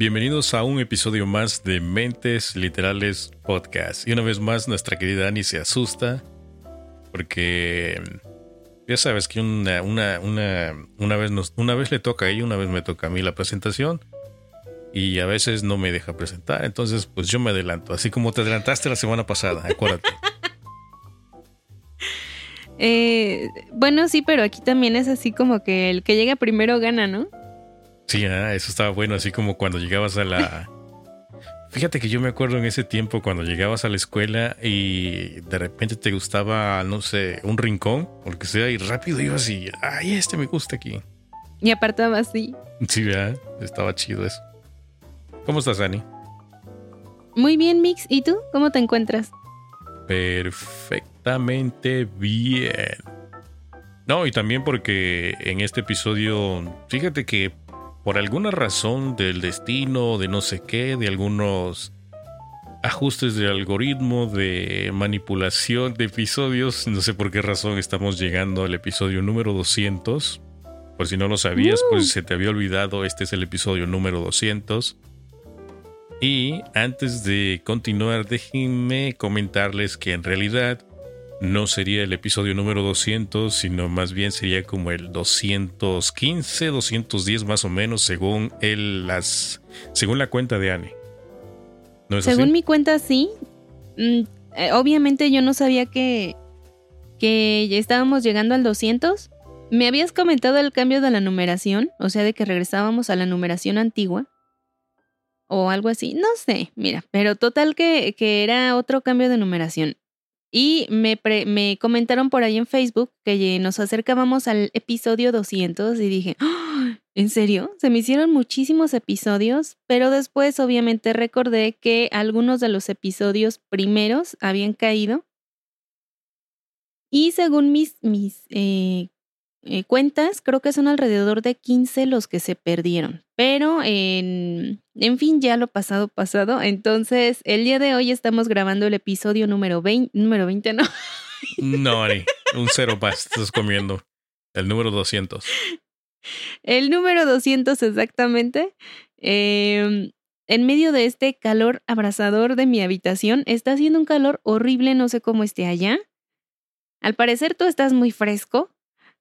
bienvenidos a un episodio más de Mentes Literales Podcast. Y una vez más nuestra querida Ani se asusta porque ya sabes que una, una, una, una, vez nos, una vez le toca a ella, una vez me toca a mí la presentación y a veces no me deja presentar. Entonces pues yo me adelanto, así como te adelantaste la semana pasada, acuérdate. Eh, bueno, sí, pero aquí también es así como que el que llega primero gana, ¿no? Sí, ah, eso estaba bueno, así como cuando llegabas a la... Fíjate que yo me acuerdo en ese tiempo cuando llegabas a la escuela y de repente te gustaba, no sé, un rincón, o lo que sea, y rápido ibas y, ay, este me gusta aquí. Y apartabas, así. Sí, ¿verdad? Estaba chido eso. ¿Cómo estás, Ani? Muy bien, Mix. ¿Y tú? ¿Cómo te encuentras? Perfectamente bien. No, y también porque en este episodio, fíjate que por alguna razón del destino, de no sé qué, de algunos ajustes de algoritmo, de manipulación de episodios, no sé por qué razón estamos llegando al episodio número 200. Por si no lo sabías, pues se te había olvidado, este es el episodio número 200. Y antes de continuar, déjenme comentarles que en realidad no sería el episodio número 200, sino más bien sería como el 215, 210 más o menos, según el, las, según la cuenta de Anne. según mi cuenta, sí. Mm, eh, obviamente yo no sabía que, que ya estábamos llegando al 200. Me habías comentado el cambio de la numeración, o sea, de que regresábamos a la numeración antigua. O algo así, no sé, mira, pero total que, que era otro cambio de numeración. Y me, me comentaron por ahí en Facebook que nos acercábamos al episodio 200 y dije, ¡Ah! ¿en serio? Se me hicieron muchísimos episodios, pero después obviamente recordé que algunos de los episodios primeros habían caído. Y según mis, mis eh, eh, cuentas, creo que son alrededor de 15 los que se perdieron. Pero en, en fin, ya lo pasado, pasado. Entonces, el día de hoy estamos grabando el episodio número 20, número 20, ¿no? No, Ari, un cero más estás comiendo. El número 200. El número 200 exactamente. Em, en medio de este calor abrasador de mi habitación, está haciendo un calor horrible, no sé cómo esté allá. Al parecer tú estás muy fresco,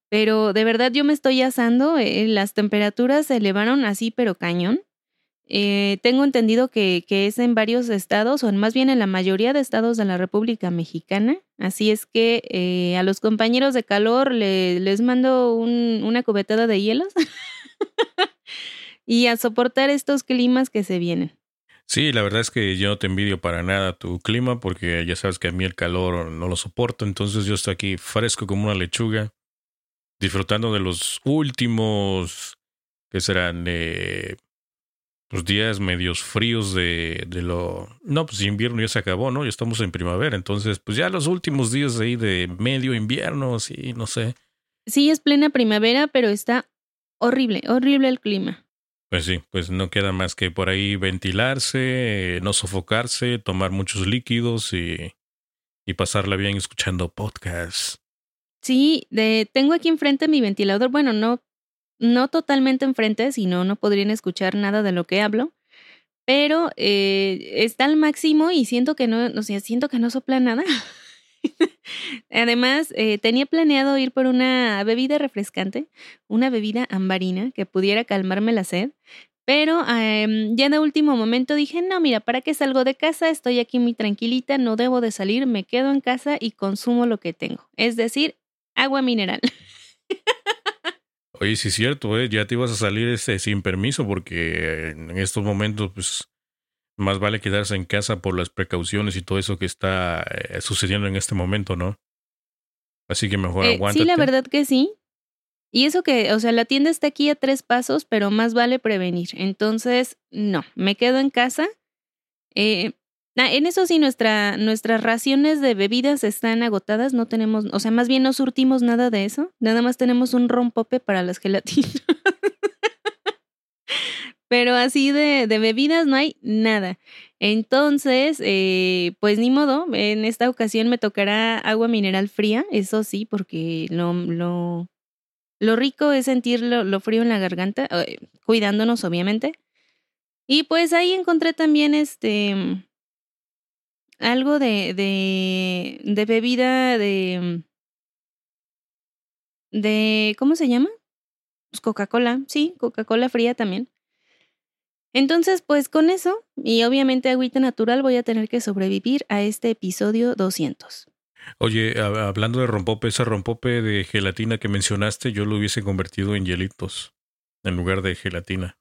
pero de verdad yo me estoy asando, eh, las temperaturas se elevaron así, pero cañón. Eh, tengo entendido que, que, es en varios estados, o más bien en la mayoría de estados de la República Mexicana. Así es que eh, a los compañeros de calor les mando un, una cubetada de hielos y a soportar estos climas que se vienen. Sí, la verdad es que yo no te envidio para nada tu clima porque ya sabes que a mí el calor no lo soporto, entonces yo estoy aquí fresco como una lechuga disfrutando de los últimos, que serán eh, los días medios fríos de, de, lo... No, pues invierno ya se acabó, ¿no? Ya estamos en primavera, entonces pues ya los últimos días ahí de medio invierno, sí, no sé. Sí, es plena primavera, pero está horrible, horrible el clima. Pues sí, pues no queda más que por ahí ventilarse, no sofocarse, tomar muchos líquidos y, y pasarla bien escuchando podcasts. Sí, de, tengo aquí enfrente mi ventilador. Bueno, no, no totalmente enfrente, sino no podrían escuchar nada de lo que hablo. Pero eh, está al máximo y siento que no, o sea, siento que no sopla nada. Además, eh, tenía planeado ir por una bebida refrescante, una bebida ambarina que pudiera calmarme la sed, pero em, ya de último momento dije, no, mira, ¿para qué salgo de casa? Estoy aquí muy tranquilita, no debo de salir, me quedo en casa y consumo lo que tengo. Es decir, agua mineral. Oye, sí es cierto, ¿eh? ya te ibas a salir este, sin permiso porque en estos momentos, pues, más vale quedarse en casa por las precauciones y todo eso que está eh, sucediendo en este momento, ¿no? Así que mejor eh, Sí, la verdad que sí. Y eso que, o sea, la tienda está aquí a tres pasos, pero más vale prevenir. Entonces, no, me quedo en casa Eh, en eso sí, nuestra, nuestras raciones de bebidas están agotadas, no tenemos, o sea, más bien no surtimos nada de eso, nada más tenemos un rompope para las gelatinas. Pero así de, de, bebidas no hay nada. Entonces, eh, pues ni modo, en esta ocasión me tocará agua mineral fría, eso sí, porque lo, lo, lo rico es sentir lo, frío en la garganta, eh, cuidándonos obviamente. Y pues ahí encontré también este algo de, de, de bebida de, de, ¿cómo se llama? Pues Coca-Cola, sí, Coca-Cola fría también. Entonces, pues con eso, y obviamente agüita natural, voy a tener que sobrevivir a este episodio 200. Oye, hablando de rompope, ese rompope de gelatina que mencionaste, yo lo hubiese convertido en hielitos en lugar de gelatina.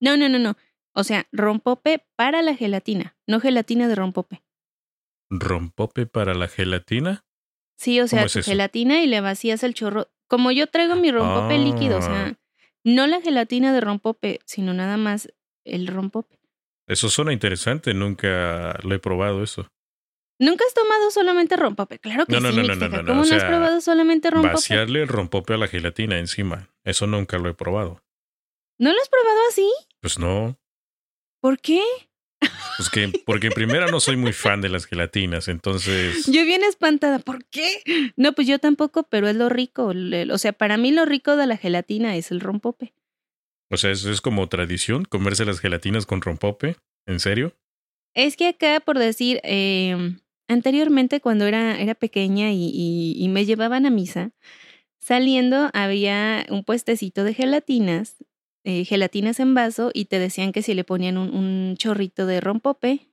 No, no, no, no. O sea, rompope para la gelatina, no gelatina de rompope. ¿Rompope para la gelatina? Sí, o sea, gelatina y le vacías el chorro. Como yo traigo mi rompope líquido, o sea, ah. no la gelatina de rompope, sino nada más el rompope. Eso suena interesante, nunca lo he probado eso. ¿Nunca has tomado solamente rompope? Claro que no, sí. No, no, no, no, ¿Cómo no, has probado solamente rompope? Vaciarle el rompope a la gelatina encima. Eso nunca lo he probado. ¿No lo has probado así? Pues no. ¿Por qué? Pues que, porque en primera no soy muy fan de las gelatinas, entonces. Yo bien espantada, ¿por qué? No, pues yo tampoco, pero es lo rico. O sea, para mí lo rico de la gelatina es el rompope. O sea, ¿eso es como tradición? ¿Comerse las gelatinas con rompope? ¿En serio? Es que acá, por decir, eh, anteriormente cuando era, era pequeña y, y, me llevaban a misa, saliendo había un puestecito de gelatinas, eh, gelatinas en vaso, y te decían que si le ponían un, un chorrito de rompope.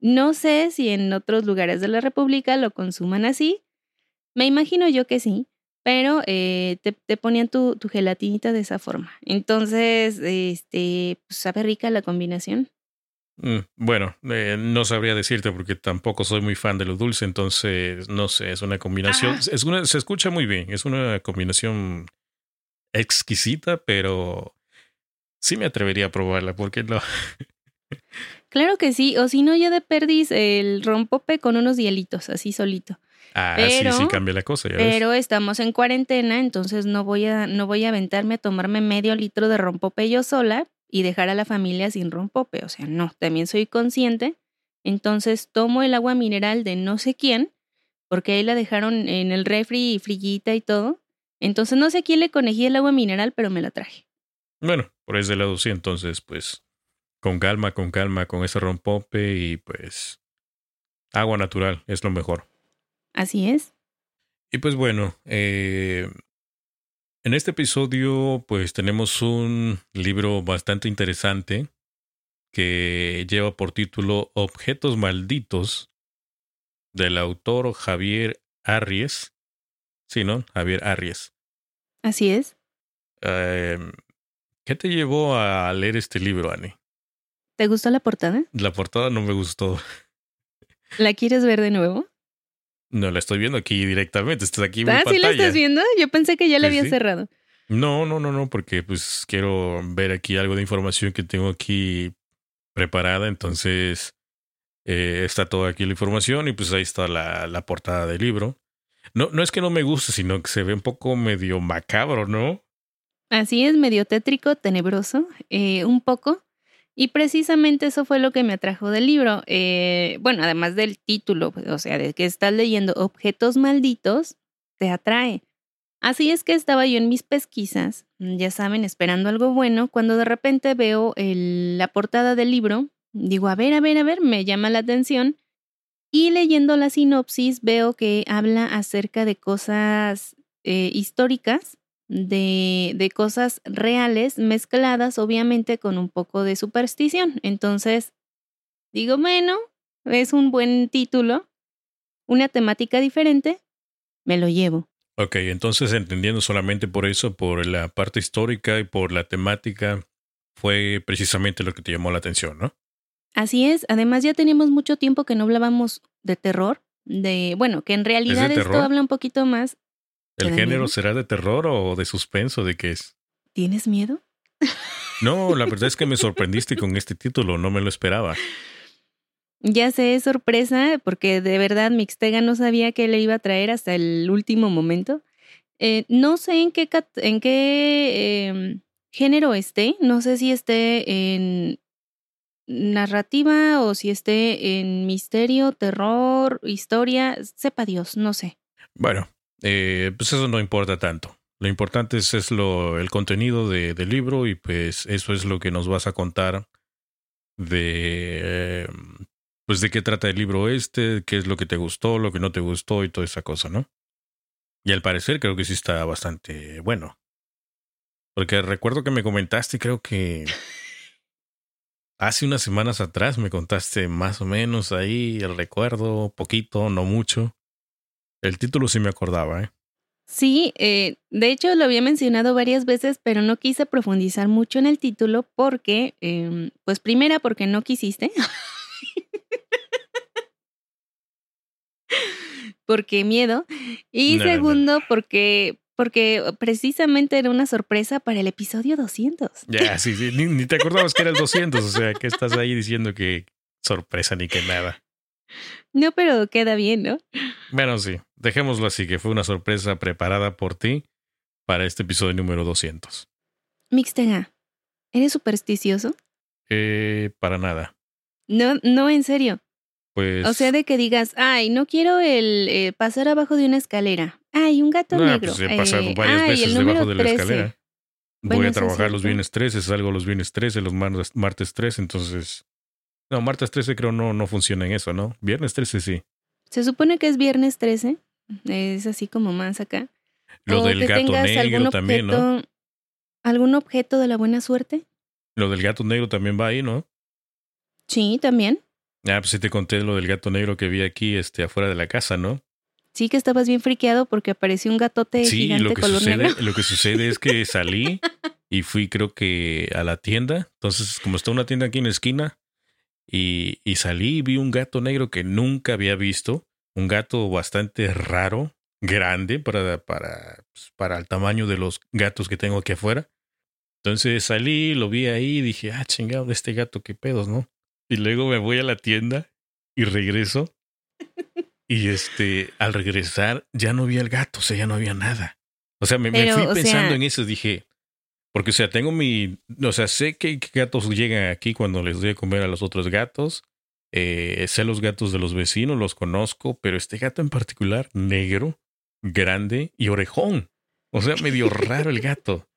No sé si en otros lugares de la República lo consuman así. Me imagino yo que sí pero eh, te, te, ponían tu, tu, gelatinita de esa forma. Entonces, este, pues sabe rica la combinación. Mm, bueno, eh, no sabría decirte porque tampoco soy muy fan de lo dulce, entonces no sé, es una combinación, es una, se escucha muy bien, es una combinación exquisita, pero sí me atrevería a probarla, ¿por qué no? claro que sí, o si no ya de perdiz el rompope con unos hielitos, así solito. Ah, sí, sí cambia la cosa. pero estamos en cuarentena, entonces no voy a, no voy a aventarme a tomarme medio litro de rompope yo sola y dejar a la familia sin rompope. O sea, no, también soy consciente. Entonces tomo el agua mineral de no sé quién, porque ahí la dejaron en el refri y frillita y todo. Entonces no sé a quién le conejé el agua mineral, pero me la traje. Bueno, por ese lado sí, entonces pues con calma, con calma, con ese rompope y pues agua natural es lo mejor. Así es. Y pues bueno, eh, en este episodio pues tenemos un libro bastante interesante que lleva por título Objetos Malditos del autor Javier Arries. Sí, ¿no? Javier Arries. Así es. Em, ¿Qué te llevó a leer este libro, Ani? ¿Te gustó la portada? La portada no me gustó. ¿La quieres ver de nuevo? No la estoy viendo aquí directamente, estás aquí en ah, ¿sí la estás viendo? Yo pensé que ya la había cerrado. No, no, no, no, porque pues quiero ver aquí algo de información que tengo aquí preparada, entonces eh, está toda aquí la información y pues ahí está la, la portada del libro. No, no es que no me guste, sino que se ve un poco medio macabro, ¿no? Así es, medio tétrico, tenebroso, eh, un poco. Y precisamente eso fue lo que me atrajo del libro. Eh, bueno, además del título, o sea, de que estás leyendo objetos malditos, te atrae. Así es que estaba yo en mis pesquisas, ya saben, esperando algo bueno, cuando de repente veo la portada del libro, digo, a ver, a ver, a ver, me llama la atención. Y leyendo la sinopsis veo que habla acerca de cosas eh, históricas de, de cosas reales mezcladas obviamente con un poco de superstición. Entonces, digo, bueno, es un buen título, una temática diferente, me lo llevo. Ok, entonces entendiendo solamente por eso, por la parte histórica y por la temática, fue precisamente lo que te llamó la atención, ¿no? Así es, además ya teníamos mucho tiempo que no hablábamos de terror, de, bueno, que en realidad esto habla un poquito más ¿El género será de terror o de suspenso? ¿De qué es? ¿Tienes miedo? No, la verdad es que me sorprendiste con este título, no me lo esperaba. Ya sé, sorpresa, porque de verdad Mixtega no sabía que le iba a traer hasta el último momento. Eh, no sé en qué, en qué em, género esté, no sé si esté en narrativa o si esté en misterio, terror, historia, sepa Dios, no sé. Bueno, eh, pues eso no importa tanto. Lo importante es, es lo, el contenido de, del libro y pues eso es lo que nos vas a contar de em, pues de qué trata el libro este, qué es lo que te gustó, lo que no te gustó y toda esa cosa, ¿no? Y al parecer creo que sí está bastante bueno. Porque recuerdo que me comentaste, creo que hace unas semanas atrás me contaste más o menos ahí el recuerdo, poquito, no mucho. El título sí me acordaba, ¿eh? Sí, eh, de hecho lo había mencionado varias veces, pero no quise profundizar mucho en el título porque, eh, pues primera, porque no quisiste. porque miedo. Y segundo, porque porque precisamente era una sorpresa para el episodio 200. Ya, sí, sí, ni, te acordabas que era el 200, o sea, que estás ahí diciendo que sorpresa ni que nada. No, pero queda bien, ¿no? Bueno, sí, dejémoslo así, que fue una sorpresa preparada por ti para este episodio número 200. Mixtega, ¿eres supersticioso? Eh, para nada. No, no, en serio. Pues. O sea, de que digas, ay, no quiero el eh, pasar abajo de una escalera. Ay, un gato no, negro. Pues he pasado eh, varias ay, veces debajo de la 13. escalera. Bueno, Voy a trabajar los viernes 13, salgo los viernes 13, los martes, martes 13, entonces. No, martes 13 creo no, no funciona en eso, ¿no? Viernes 13 sí. Se supone que es viernes 13. Es así como más acá. Lo O del gato negro también, ¿no? ¿Algún objeto de la buena suerte? Lo del gato negro también va ahí, ¿no? Sí, también. Ah, pues sí te conté lo del gato negro que vi aquí este, afuera de la casa, ¿no? Sí que estabas bien friqueado porque apareció un gatote Sí, gigante lo que, color sucede, negro. lo que sucede es que salí y fui creo que a la tienda. Entonces, como está una tienda aquí en la esquina, y, y salí y vi un gato negro que nunca había visto. Un gato bastante raro, grande para, para, pues, para el tamaño de los gatos que tengo aquí afuera. Entonces salí, lo vi ahí y dije, ah, chingado, este gato, qué pedos, ¿no? Y luego me voy a la tienda y regreso. Y este, al regresar, ya no vi al gato, o sea, ya no había nada. O sea, me, me fui pensando sea- en eso, dije, porque, o sea, tengo mi, o sea, sé que gatos llegan aquí cuando les doy a comer a los otros gatos. Eh, sé los gatos de los vecinos, los conozco, pero este gato en particular, negro, grande y orejón. O sea, medio raro el gato.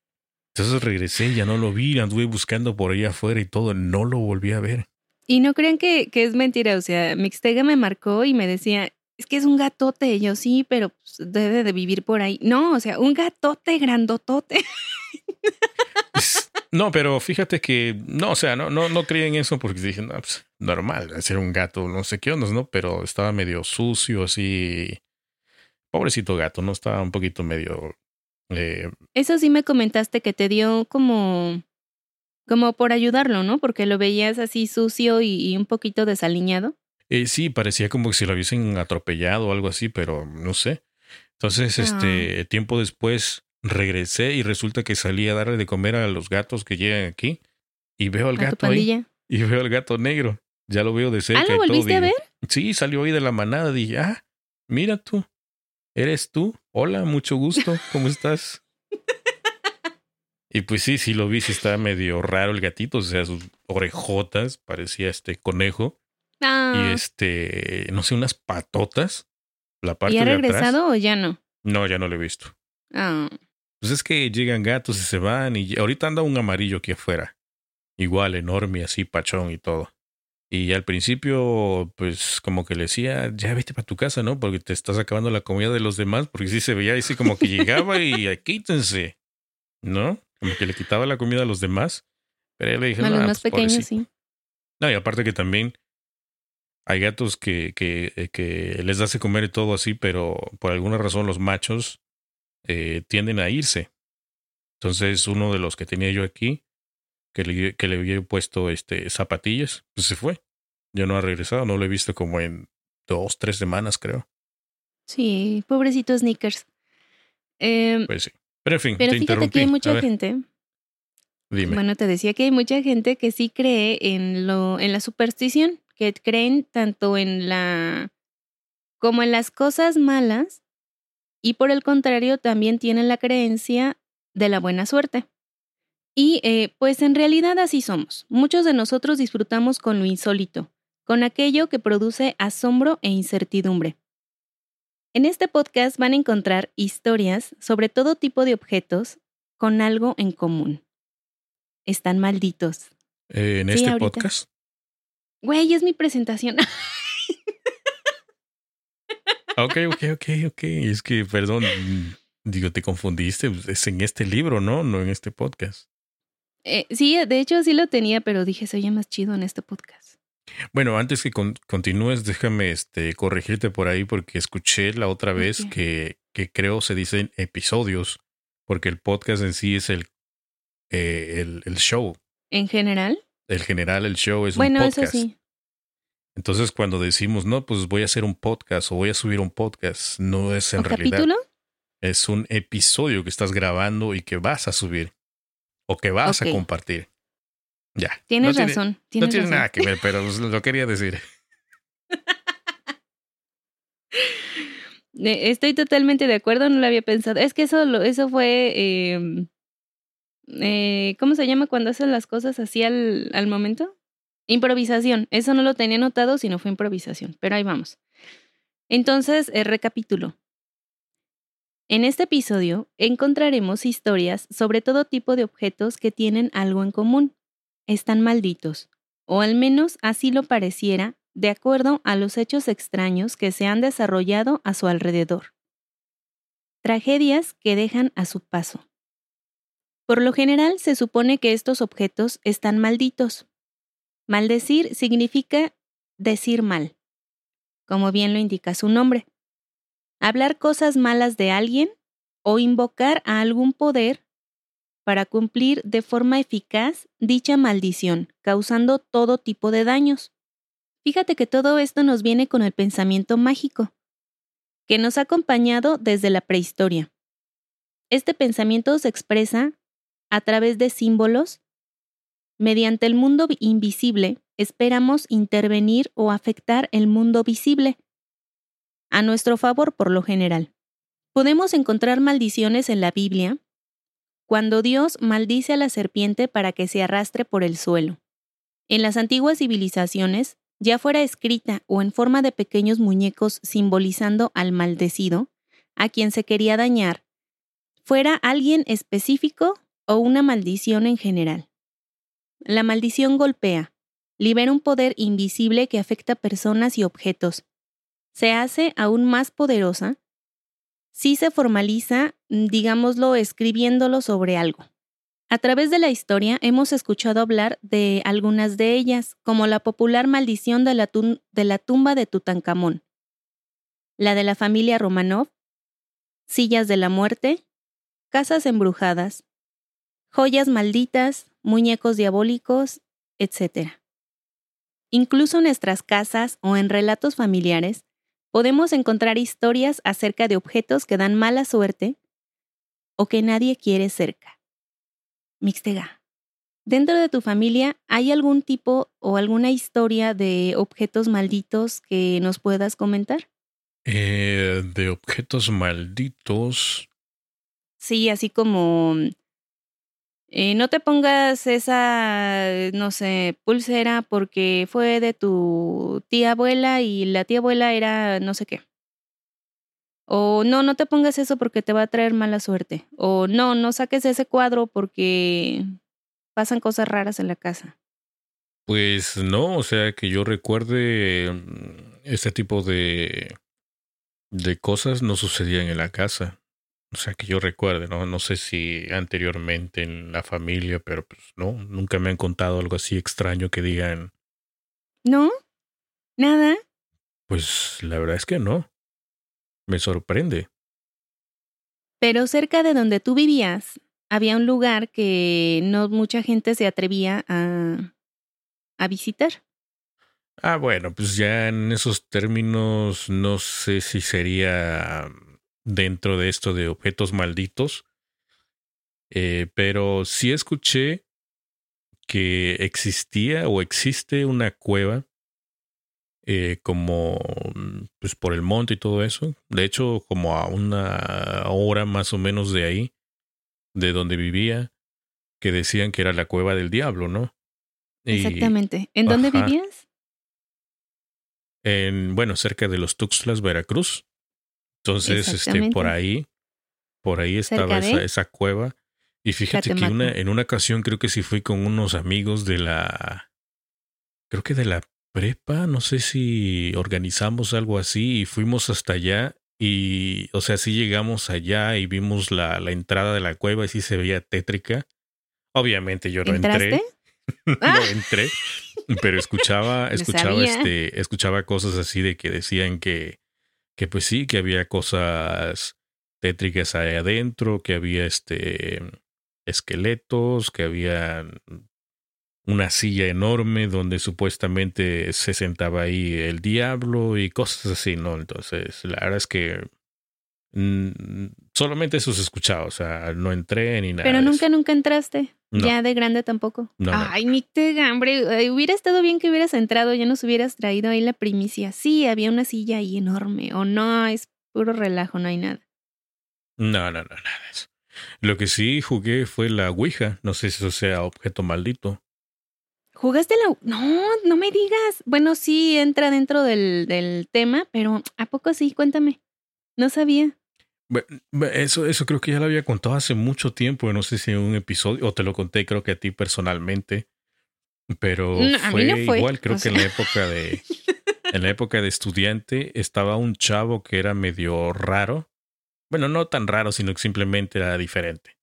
Entonces regresé, ya no lo vi, anduve buscando por ahí afuera y todo, no lo volví a ver. Y no crean que, que es mentira. O sea, Mixtega me marcó y me decía, es que es un gatote. Yo sí, pero pues, debe de vivir por ahí. No, o sea, un gatote grandotote. No, pero fíjate que, no, o sea, no, no, no creí en eso porque dije, no, pues, normal, hacer un gato, no sé qué ondas, ¿no? Pero estaba medio sucio, así. Pobrecito gato, ¿no? Estaba un poquito medio. eh, Eso sí me comentaste que te dio como, como por ayudarlo, ¿no? Porque lo veías así sucio y, y un poquito desaliñado. Eh, sí, parecía como que si lo hubiesen atropellado o algo así, pero no sé. Entonces, Ah. este, tiempo después regresé y resulta que salí a darle de comer a los gatos que llegan aquí y veo al gato ahí y veo al gato negro. Ya lo veo de cerca. Ah, ¿lo y todo, volviste a ver? Sí, salió ahí de la manada. Dije, ah, mira tú. ¿Eres tú? Hola, mucho gusto. ¿Cómo estás? y pues sí, sí lo vi. Sí estaba medio raro el gatito. O sea, sus orejotas. Parecía este conejo. Ah, Y este, no sé, unas patotas. La parte ¿Y ha de atrás. regresado o ya no? No, ya no lo he visto. Ah, Pues es que llegan gatos y se van. Y ahorita anda un amarillo aquí afuera. Igual, enorme, así, pachón y todo. Y al principio, pues como que le decía, ya vete para tu casa, ¿no? Porque te estás acabando la comida de los demás. Porque sí se veía así como que llegaba y "Ay, quítense. ¿No? Como que le quitaba la comida a los demás. Pero yo le dije, a no, los más pues, pequeños pobrecito". sí. No, y aparte que también hay gatos que, que, eh, que les das de comer y todo así, pero por alguna razón los machos eh, tienden a irse. Entonces uno de los que tenía yo aquí, que le, que le había puesto este, zapatillas, pues se fue. Ya no ha regresado, no lo he visto como en dos, tres semanas creo. Sí, pobrecito Sneakers. Em, Pues sí. Pero en fin, pero te fíjate interrumpí. que hay mucha gente. dime. Bueno, te decía que hay mucha gente que sí cree en lo, en la superstición, que creen tanto en la como en las cosas malas y por el contrario también tienen la creencia de la buena suerte. Y eh, pues en realidad así somos. Muchos de nosotros disfrutamos con lo insólito, con aquello que produce asombro e incertidumbre. En este podcast van a encontrar historias sobre todo tipo de objetos con algo en común. Están malditos. Eh, ¿En este podcast? Güey, es mi presentación. ok, ok, ok, ok. Es que, perdón, digo, te confundiste. Es en este libro, ¿no? No en este podcast. Eh, sí, de hecho sí lo tenía, pero dije, se oye más chido en este podcast. Bueno, antes que continúes, déjame este, corregirte por ahí porque escuché la otra vez que, que creo se dicen episodios, porque el podcast en sí es el, eh, el, el, show. ¿En general? El general, el show es un podcast. Bueno, eso sí. Entonces, cuando decimos, no, pues voy a hacer un podcast o voy a subir un podcast, no es en realidad. capítulo? Es un episodio que estás grabando y que vas a subir o que vas a compartir. Ya. Tienes razón. no tiene nada que ver, pero lo quería decir. Estoy totalmente de acuerdo, no lo había pensado. Es que eso, eso fue, em, eh, ¿cómo se llama cuando hacen las cosas así al, momento? Improvisación. Eso no lo tenía notado, sino fue improvisación. Pero ahí vamos. Entonces, eh, recapitulo. En este episodio encontraremos historias sobre todo tipo de objetos que tienen algo en común. Están malditos, o al menos así lo pareciera, de acuerdo a los hechos extraños que se han desarrollado a su alrededor. Tragedias que dejan a su paso. Por lo general se supone que estos objetos están malditos. Maldecir significa decir mal, como bien lo indica su nombre hablar cosas malas de alguien o invocar a algún poder para cumplir de forma eficaz dicha maldición, causando todo tipo de daños. Fíjate que todo esto nos viene con el pensamiento mágico, que nos ha acompañado desde la prehistoria. Este pensamiento se expresa a través de símbolos. Mediante el mundo invisible, esperamos intervenir o afectar el mundo visible, a nuestro favor por lo general. Podemos encontrar maldiciones en la Biblia cuando Dios maldice a la serpiente para que se arrastre por el suelo. En las antiguas civilizaciones, ya fuera escrita o en forma de pequeños muñecos simbolizando al maldecido, a quien se quería dañar, fuera alguien específico o una maldición en general. La maldición golpea, libera un poder invisible que afecta personas y objetos, se hace aún más poderosa si se formaliza, mm, digámoslo, escribiéndolo sobre algo. A través de la historia hemos escuchado hablar de algunas de ellas, como la popular maldición de la, de la tumba de Tutankamón, la de la familia Romanov, sillas de la muerte, casas embrujadas, joyas malditas, muñecos diabólicos, etc. Incluso en nuestras casas o en relatos familiares podemos encontrar historias acerca de objetos que dan mala suerte o que nadie quiere cerca. Mixtega. ¿Dentro de tu familia hay algún tipo o alguna historia de objetos malditos que nos puedas comentar? Eh, de objetos malditos. Sí, así como eh, no te pongas esa, no sé, pulsera porque fue de tu tía abuela y la tía abuela era no sé qué. O no, no te pongas eso porque te va a traer mala suerte. O no, no saques ese cuadro porque pasan cosas raras en la casa. Pues no, o sea, que yo recuerde mm, este tipo de, de cosas no sucedían en la casa. O sea, que yo recuerde, ¿no? No sé si anteriormente en la familia, pero pues no, nunca me han contado algo así extraño que digan. ¿No? ¿Nada? Pues la verdad es que no. Me sorprende. Pero cerca de donde tú vivías, había un lugar que no mucha gente se atrevía a, a visitar. Ah, bueno, pues ya en esos términos no sé si sería dentro de esto de objetos malditos. Eh, pero sí escuché que existía o existe una cueva eh, como pues por el monte y todo eso. De hecho, como a una hora más o menos de ahí, de donde vivía, que decían que era la cueva del diablo, ¿no? Exactamente. ¿En dónde vivías? En, bueno, cerca de los Tuxtlas, Veracruz. Entonces, este, por ahí, por ahí estaba esa, esa, cueva. Y fíjate que una, en una ocasión creo que sí fui con unos amigos de la, creo que de la prepa, no sé si organizamos algo así y fuimos hasta allá y, o sea, sí llegamos allá y vimos la, la entrada de la cueva y sí se veía tétrica. Obviamente yo no entré. no ah. entré, pero escuchaba, escuchaba, este, escuchaba cosas así de que decían que, que pues sí, que había cosas tétricas ahí adentro, que había este esqueletos, que había una silla enorme donde supuestamente se sentaba ahí el diablo y cosas así, ¿no? Entonces, la verdad es que mm, solamente eso se escuchaba, o sea, no entré ni nada. Pero nunca, nunca entraste. Ya de grande tampoco. Ay, Nick te hambre. Hubiera estado bien que hubieras entrado, ya nos hubieras traído ahí la primicia. Sí, había una silla ahí enorme. O no, es puro relajo, no hay nada. No, no, no, nada de. Lo que sí jugué fue la Ouija. No sé si eso sea objeto maldito. ¿Jugaste la.? No, no me digas. Bueno, sí entra dentro del, del tema, pero ¿a poco sí? Cuéntame. No sabía. Eso, eso creo que ya lo había contado hace mucho tiempo, no sé si en un episodio, o te lo conté creo que a ti personalmente, pero fue, igual, creo que en la época de, en la época de estudiante estaba un chavo que era medio raro, bueno, no tan raro, sino que simplemente era diferente.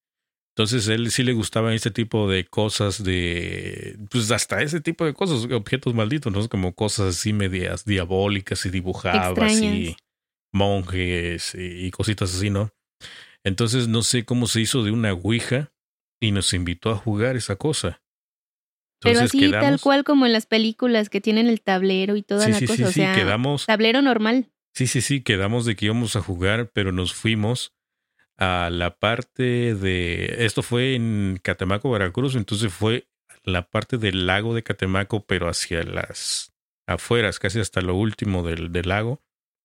Entonces él sí le gustaba este tipo de cosas de, pues hasta ese tipo de cosas, objetos malditos, ¿no? Como cosas así medias diabólicas y dibujaba así monjes y cositas así, ¿no? Entonces no sé cómo se hizo de una Ouija y nos invitó a jugar esa cosa. Pero así tal cual como en las películas que tienen el tablero y toda la cosa, sí, o sea, quedamos, tablero normal. Sí, sí, sí, quedamos de que íbamos a jugar, pero nos fuimos a la parte de... Esto fue en Catemaco, Veracruz, entonces fue la parte del lago de Catemaco, pero hacia las afueras, casi hasta lo último del, del lago.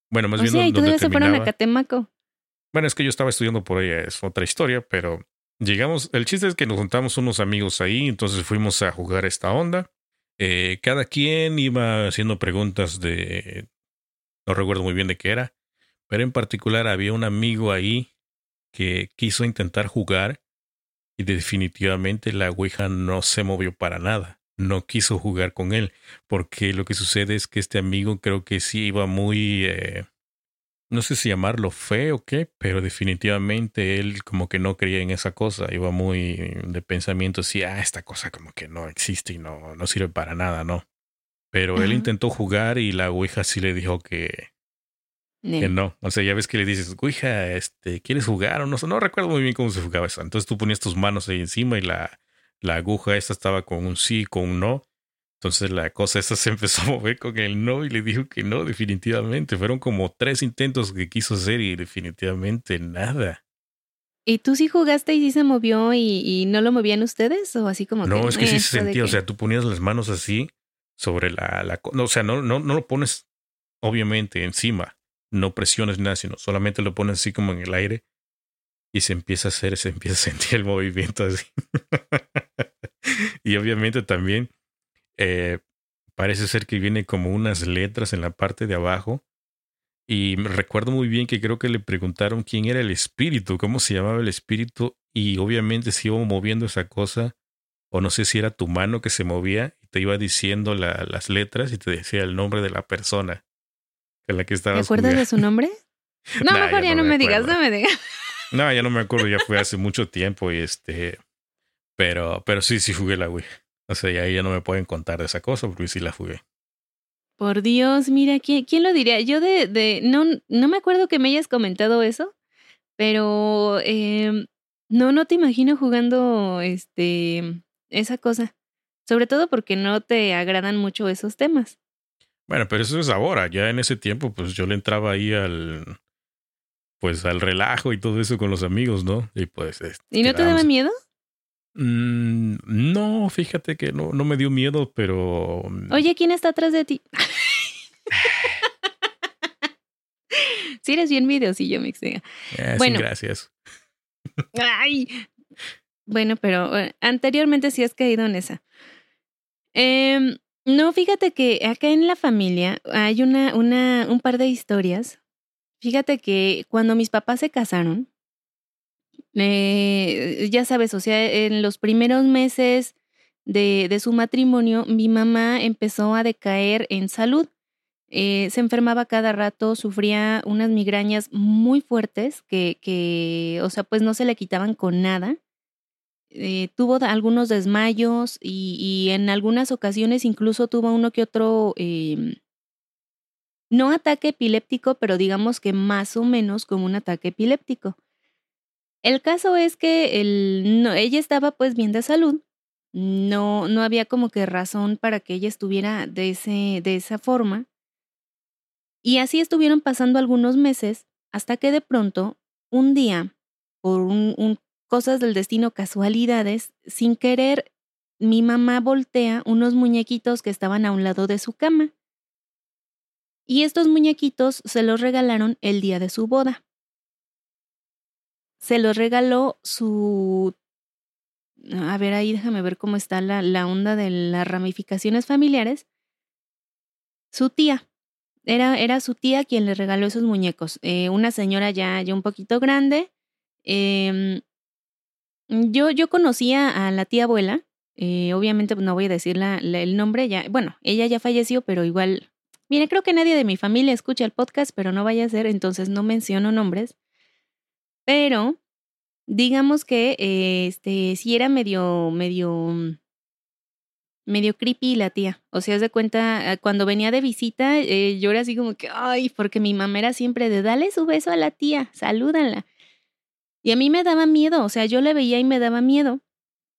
Bueno, más bien sea, ¿y donde se fueron a Catemaco? Bueno, es que yo estaba estudiando por ahí, es otra historia, pero llegamos, el chiste es que nos juntamos unos amigos ahí, entonces fuimos a jugar esta onda. Eh, cada quien iba haciendo preguntas de, no recuerdo muy bien de qué era, pero en particular había un amigo ahí que quiso intentar jugar y definitivamente la Ouija no se movió para nada. No quiso jugar con él, porque lo que sucede es que este amigo creo que sí iba muy, eh, no sé si llamarlo fe o qué, pero definitivamente él como que no creía en esa cosa, iba muy de pensamiento así, ah, esta cosa como que no existe y no, no sirve para nada, ¿no? Pero él intentó jugar y la Ouija sí le dijo que, que no. O sea, ya ves que le dices, Ouija, este, ¿quieres jugar? O no, no recuerdo muy bien cómo se jugaba eso. Entonces tú ponías tus manos ahí encima y la, la aguja esta estaba con un sí, con un no. Entonces la cosa esa se empezó a mover con el no y le dijo que no, definitivamente. Fueron como tres intentos que quiso hacer y definitivamente nada. ¿Y tú sí jugaste y sí se movió y, no lo movían ustedes? ¿O así como No, es que sí se sentía. O sea, tú ponías las manos así sobre la... la no, o sea, no, no, no lo pones obviamente encima. No presiones nada, sino solamente lo pones así como en el aire y se empieza a hacer, se empieza a sentir el movimiento así. y obviamente también eh, parece ser que viene como unas letras en la parte de abajo. Y recuerdo muy bien que creo que le preguntaron quién era el espíritu, cómo se llamaba el espíritu, y obviamente se iba moviendo esa cosa, o no sé si era tu mano que se movía y te iba diciendo las letras y te decía el nombre de la persona con la que estabas. ¿Te acuerdas de su nombre? No, mejor ya, no, me digas, no me digas. No, ya no me acuerdo, ya fue hace mucho tiempo y este. Pero, pero sí, sí jugué la Wii. O sea, ya ahí ya no me pueden contar de esa cosa porque sí la jugué. Por Dios, mira, ¿quién, quién lo diría? Yo de, de, no, no me acuerdo que me hayas comentado eso, pero eh, no, no te imagino jugando este esa cosa. Sobre todo porque no te agradan mucho esos temas. Bueno, pero eso es ahora. Ya en ese tiempo, pues yo le entraba ahí al, pues al relajo y todo eso con los amigos, ¿no? Y pues... Este, ¿Y no te daba miedo? Mm, no, fíjate que no, no me dio miedo, pero... Mm, Oye, ¿quién está atrás de ti? Si eres bien videosillo, Mixega. Eh, bueno, gracias. Ay. Bueno, pero eh, anteriormente sí has caído en esa. Eh, no, fíjate que acá en la familia hay una, una, un par de historias. Fíjate que cuando mis papás se casaron, eh, ya sabes, o sea, en los primeros meses de, de, su matrimonio, mi mamá empezó a decaer en salud. Eh, se enfermaba cada rato, sufría unas migrañas muy fuertes que, que, o sea, pues no se le quitaban con nada. Eh, tuvo algunos desmayos y, en algunas ocasiones incluso tuvo uno que otro, em, no ataque epiléptico, pero digamos que más o menos como un ataque epiléptico. El caso es que ella estaba pues bien de salud, no, no había como que razón para que ella estuviera de, ese, de esa forma. Y así estuvieron pasando algunos meses hasta que de pronto, un día, por un, un cosas del destino, casualidades, sin querer, mi mamá voltea unos muñequitos que estaban a un lado de su cama. Y estos muñequitos se los regalaron el día de su boda. Se los regaló su... A ver, ahí déjame ver cómo está la, la onda de las ramificaciones familiares. Su tía. Era, era su tía quien le regaló esos muñecos. Eh, una señora ya, ya un poquito grande. Mm, yo, yo conocía a la tía abuela, eh, obviamente no voy a decir el nombre, ya, bueno, ella ya falleció, pero igual, mira, creo que nadie de mi familia escucha el podcast, pero no vaya a ser, entonces no menciono nombres. Pero, digamos que, este, sí era medio, medio, medio creepy la tía. O sea, de cuenta, ah, cuando venía de visita, eh, yo era así como que, ay, porque mi mamá era siempre de, dale su beso a la tía, salúdala. Y a mí me daba miedo, o sea, yo le veía y me daba miedo,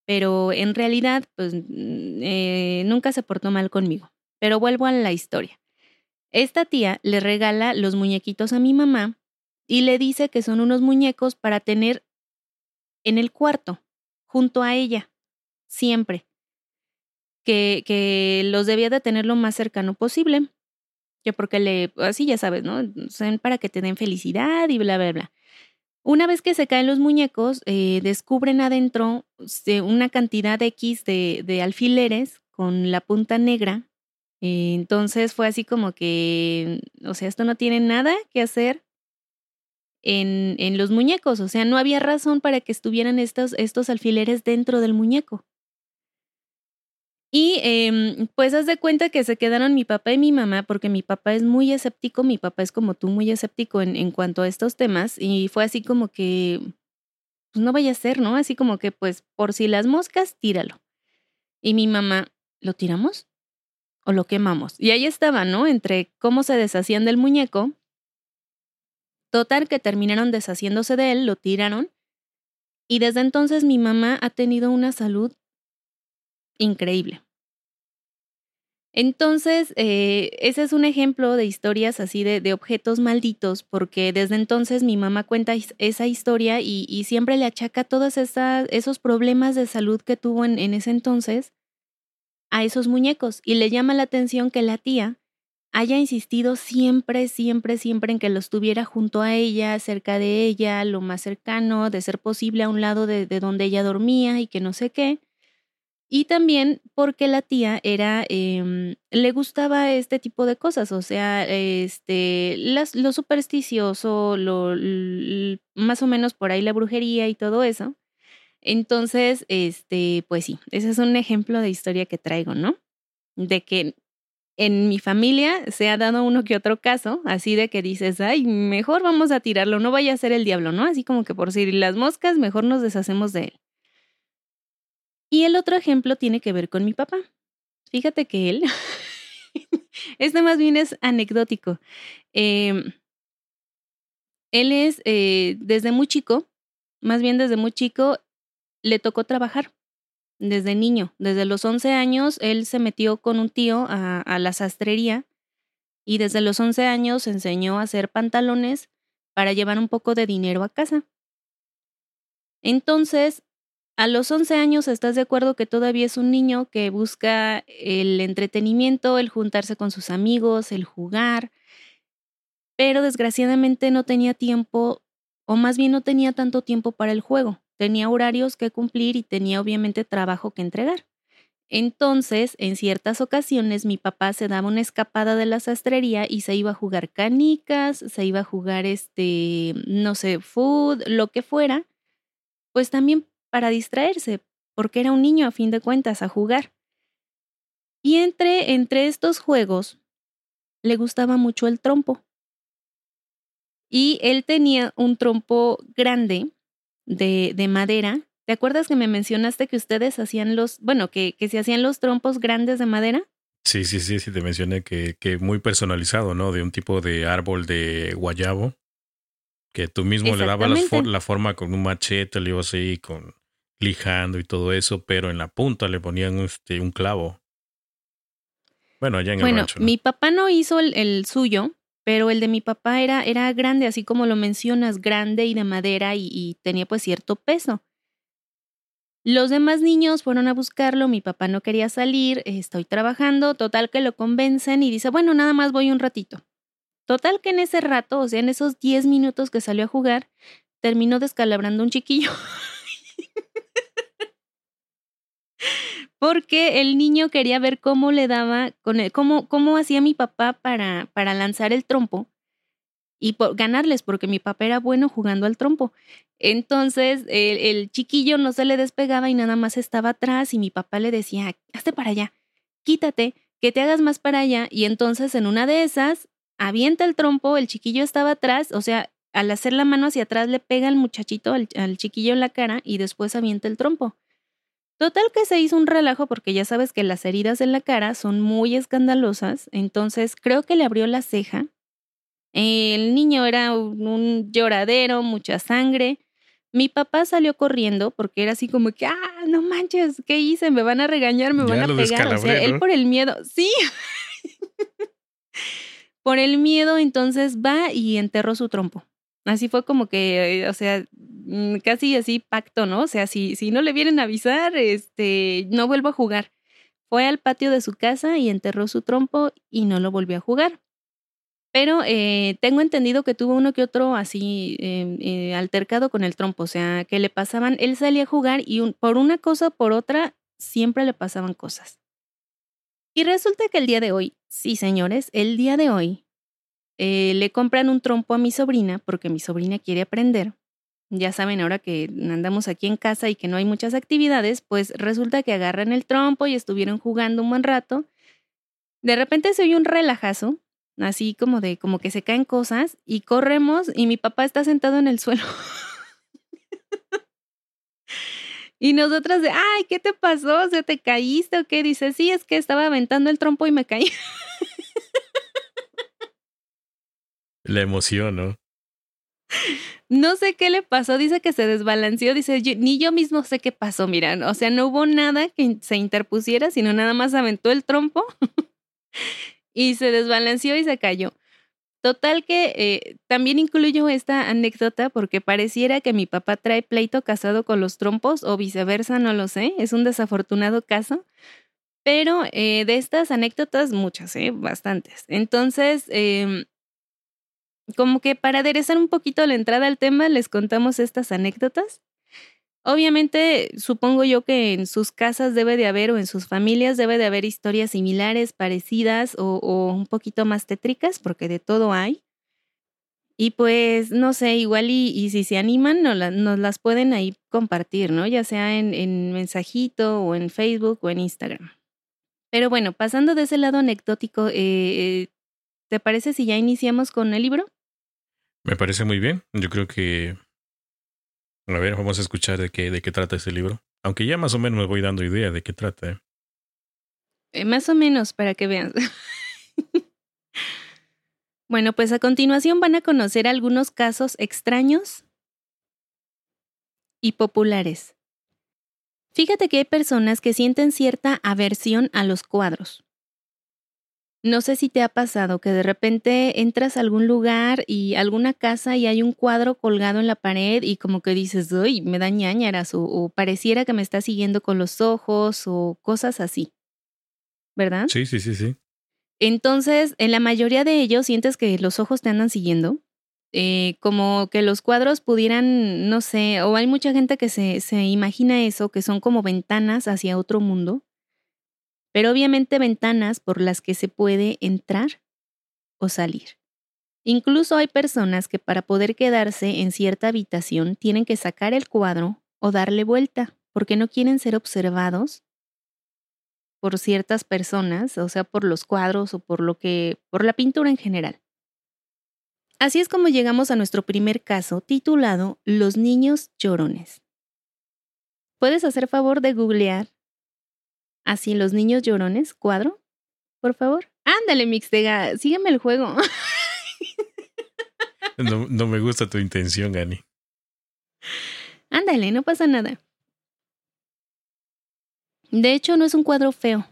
pero en realidad, pues eh, nunca se portó mal conmigo. Pero vuelvo a la historia. Esta tía le regala los muñequitos a mi mamá y le dice que son unos muñecos para tener en el cuarto, junto a ella, siempre. Que, que los debía de tener lo más cercano posible. Que porque le, así ya sabes, ¿no? Son para que te den felicidad y bla, bla, bla. Una vez que se caen los muñecos, eh, descubren adentro una cantidad X de, de alfileres con la punta negra. Entonces fue así como que, o sea, esto no tiene nada que hacer en, en los muñecos. O sea, no había razón para que estuvieran estos, estos alfileres dentro del muñeco. Y eh, pues haz de cuenta que se quedaron mi papá y mi mamá, porque mi papá es muy escéptico, mi papá es como tú muy escéptico en, en cuanto a estos temas, y fue así como que, pues no vaya a ser, ¿no? Así como que, pues, por si las moscas, tíralo. Y mi mamá, ¿lo tiramos? ¿O lo quemamos? Y ahí estaba, ¿no? Entre cómo se deshacían del muñeco. Total que terminaron deshaciéndose de él, lo tiraron. Y desde entonces mi mamá ha tenido una salud increíble. Entonces, eh, ese es un ejemplo de historias así de, de, objetos malditos, porque desde entonces mi mamá cuenta esa historia y, siempre le achaca todos esos problemas de salud que tuvo en, en ese entonces a esos muñecos y le llama la atención que la tía haya insistido siempre, siempre, siempre en que los tuviera junto a ella, cerca de ella, lo más cercano, de ser posible a un lado de, de donde ella dormía y que no sé qué. Y también porque la tía era, eh, le gustaba este tipo de cosas, o sea, este, las, lo supersticioso, lo, más o menos por ahí la brujería y todo eso. Entonces, este, pues sí, ese es un ejemplo de historia que traigo, ¿no? De que en mi familia se ha dado uno que otro caso, así de que dices, ay, mejor vamos a tirarlo, no vaya a ser el diablo, ¿no? Así como que por si las moscas, mejor nos deshacemos de él. Y el otro ejemplo tiene que ver con mi papá. Fíjate que él, este más bien es anecdótico. Em, él es, eh, desde muy chico, más bien desde muy chico, le tocó trabajar. Desde niño, desde los 11 años, él se metió con un tío a, la sastrería y desde los 11 años enseñó a hacer pantalones para llevar un poco de dinero a casa. Entonces, a los 11 años estás de acuerdo que todavía es un niño que busca el entretenimiento, el juntarse con sus amigos, el jugar. pero desgraciadamente no tenía tiempo, o más bien no tenía tanto tiempo para el juego. Tenía horarios que cumplir y tenía obviamente trabajo que entregar. Entonces, en ciertas ocasiones, mi papá se daba una escapada de la sastrería y se iba a jugar canicas, se iba a jugar este, no sé, food, lo que fuera, pues también para distraerse, porque era un niño a fin de cuentas a jugar. Y entre, entre estos juegos, le gustaba mucho el trompo. Y él tenía un trompo grande de, de madera ¿Te acuerdas que me mencionaste que ustedes hacían los, bueno, que, que se hacían los trompos grandes de madera? Sí, sí, sí, sí, te mencioné que, que muy personalizado, ¿no? De un tipo de árbol de guayabo, que tú mismo le dabas la, forma con un machete, le ibas ahí con lijando y todo eso, pero en la punta le ponían este, un clavo. Bueno, allá en el rancho, mi papá no hizo el, el, suyo, pero el de mi papá era, era grande, así como lo mencionas, grande y de madera y, tenía pues cierto peso. Los demás niños fueron a buscarlo, mi papá no quería salir, estoy trabajando, total que lo convencen y dice, bueno, nada más voy un ratito. Total que en ese rato, o sea, en esos 10 minutos que salió a jugar, terminó descalabrando un chiquillo. Porque el niño quería ver cómo le daba, con cómo, cómo hacía mi papá para, para lanzar el trompo y por, ganarles, porque mi papá era bueno jugando al trompo. Entonces el, chiquillo no se le despegaba y nada más estaba atrás y mi papá le decía, hazte para allá, quítate, que te hagas más para allá. Y entonces en una de esas, avienta el trompo, el chiquillo estaba atrás, o sea, al hacer la mano hacia atrás le pega al muchachito, al chiquillo en la cara y después avienta el trompo. Total que se hizo un relajo porque ya sabes que las heridas en la cara son muy escandalosas, entonces creo que le abrió la ceja. El niño era un lloradero, mucha sangre. Mi papá salió corriendo porque era así como que, ah, no manches, ¿qué hice? Me van a regañar, me van a pegar. O sea, él por el miedo, sí. por el miedo, entonces va y enterró su trompo. Así fue como que, o sea, mm, casi así pacto, ¿no? O sea, si, si no le vienen a avisar, este, no vuelvo a jugar. Fue al patio de su casa y enterró su trompo y no lo volvió a jugar. Pero eh, tengo entendido que tuvo uno que otro así em, eh, altercado con el trompo, o sea, que le pasaban, él salía a jugar y por una cosa o por otra siempre le pasaban cosas. Y resulta que el día de hoy, sí señores, el día de hoy, eh, le compran un trompo a mi sobrina porque mi sobrina quiere aprender. Ya saben, ahora que andamos aquí en casa y que no hay muchas actividades, pues resulta que agarran el trompo y estuvieron jugando un buen rato. De repente se oye un relajazo así como de como que se caen cosas y corremos y mi papá está sentado en el suelo. y nosotras de, ay, ¿qué te pasó? ¿Se te caíste o qué? Dice, sí, es que estaba aventando el trompo y me caí. La emoción, ¿no? No sé qué le pasó, dice que se desbalanceó, dice, ni yo mismo sé qué pasó, mira, o sea, no hubo nada que se interpusiera, sino nada más aventó el trompo y se desbalanceó y se cayó. Total que eh, también incluyo esta anécdota porque pareciera que mi papá trae pleito casado con los trompos o viceversa, no lo sé, es un desafortunado caso. Pero eh, de estas anécdotas, muchas, ¿eh? bastantes. Entonces, em, como que para aderezar un poquito la entrada al tema, les contamos estas anécdotas. Obviamente, supongo yo que en sus casas debe de haber o en sus familias debe de haber historias similares, parecidas o, un poquito más tétricas, porque de todo hay. Y pues, no sé, igual y, si se animan, nos, las pueden ahí compartir, ¿no? Ya sea en, mensajito o en Facebook o en Instagram. Pero bueno, pasando de ese lado anecdótico, eh, ¿te parece si ya iniciamos con el libro? Me parece muy bien. Yo creo que a ver, vamos a escuchar de qué, de qué trata ese libro. Aunque ya más o menos me voy dando idea de qué trata. ¿eh? Eh, más o menos, para que vean. bueno, pues a continuación van a conocer algunos casos extraños y populares. Fíjate que hay personas que sienten cierta aversión a los cuadros. No sé si te ha pasado que de repente entras a algún lugar y alguna casa y hay un cuadro colgado en la pared y como que dices, uy, me da ñañaras o, o pareciera que me está siguiendo con los ojos o cosas así. ¿Verdad? Sí, sí, sí, sí. Entonces, en la mayoría de ellos sientes que los ojos te andan siguiendo, eh, como que los cuadros pudieran, no sé, o hay mucha gente que se, se imagina eso, que son como ventanas hacia otro mundo, pero obviamente ventanas por las que se puede entrar o salir. Incluso hay personas que para poder quedarse en cierta habitación tienen que sacar el cuadro o darle vuelta, porque no quieren ser observados por ciertas personas, o sea, por los cuadros o por lo que por la pintura en general. Así es como llegamos a nuestro primer caso titulado Los niños llorones. ¿Puedes hacer favor de googlear así los niños llorones cuadro? Por favor. Ándale, Mixtega, sígueme el juego. No, no me gusta tu intención, Gani. Ándale, no pasa nada. De hecho, no es un cuadro feo.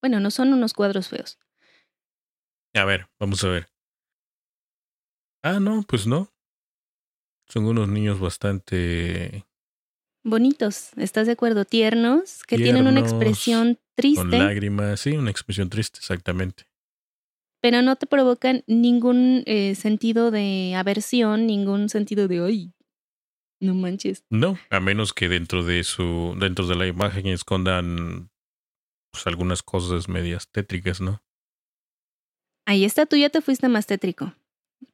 Bueno, no son unos cuadros feos. A ver, vamos a ver. Ah, no, pues no. Son unos niños bastante... Bonitos, ¿estás de acuerdo? Tiernos, que tienen una expresión triste. Con lágrimas, sí, una expresión triste, exactamente. Pero no te provocan ningún eh, sentido de aversión, ningún sentido de, ay, no manches. No, a menos que dentro de su, dentro de la imagen escondan pues, algunas cosas medias tétricas, ¿no? Ahí está, tú ya te fuiste más tétrico.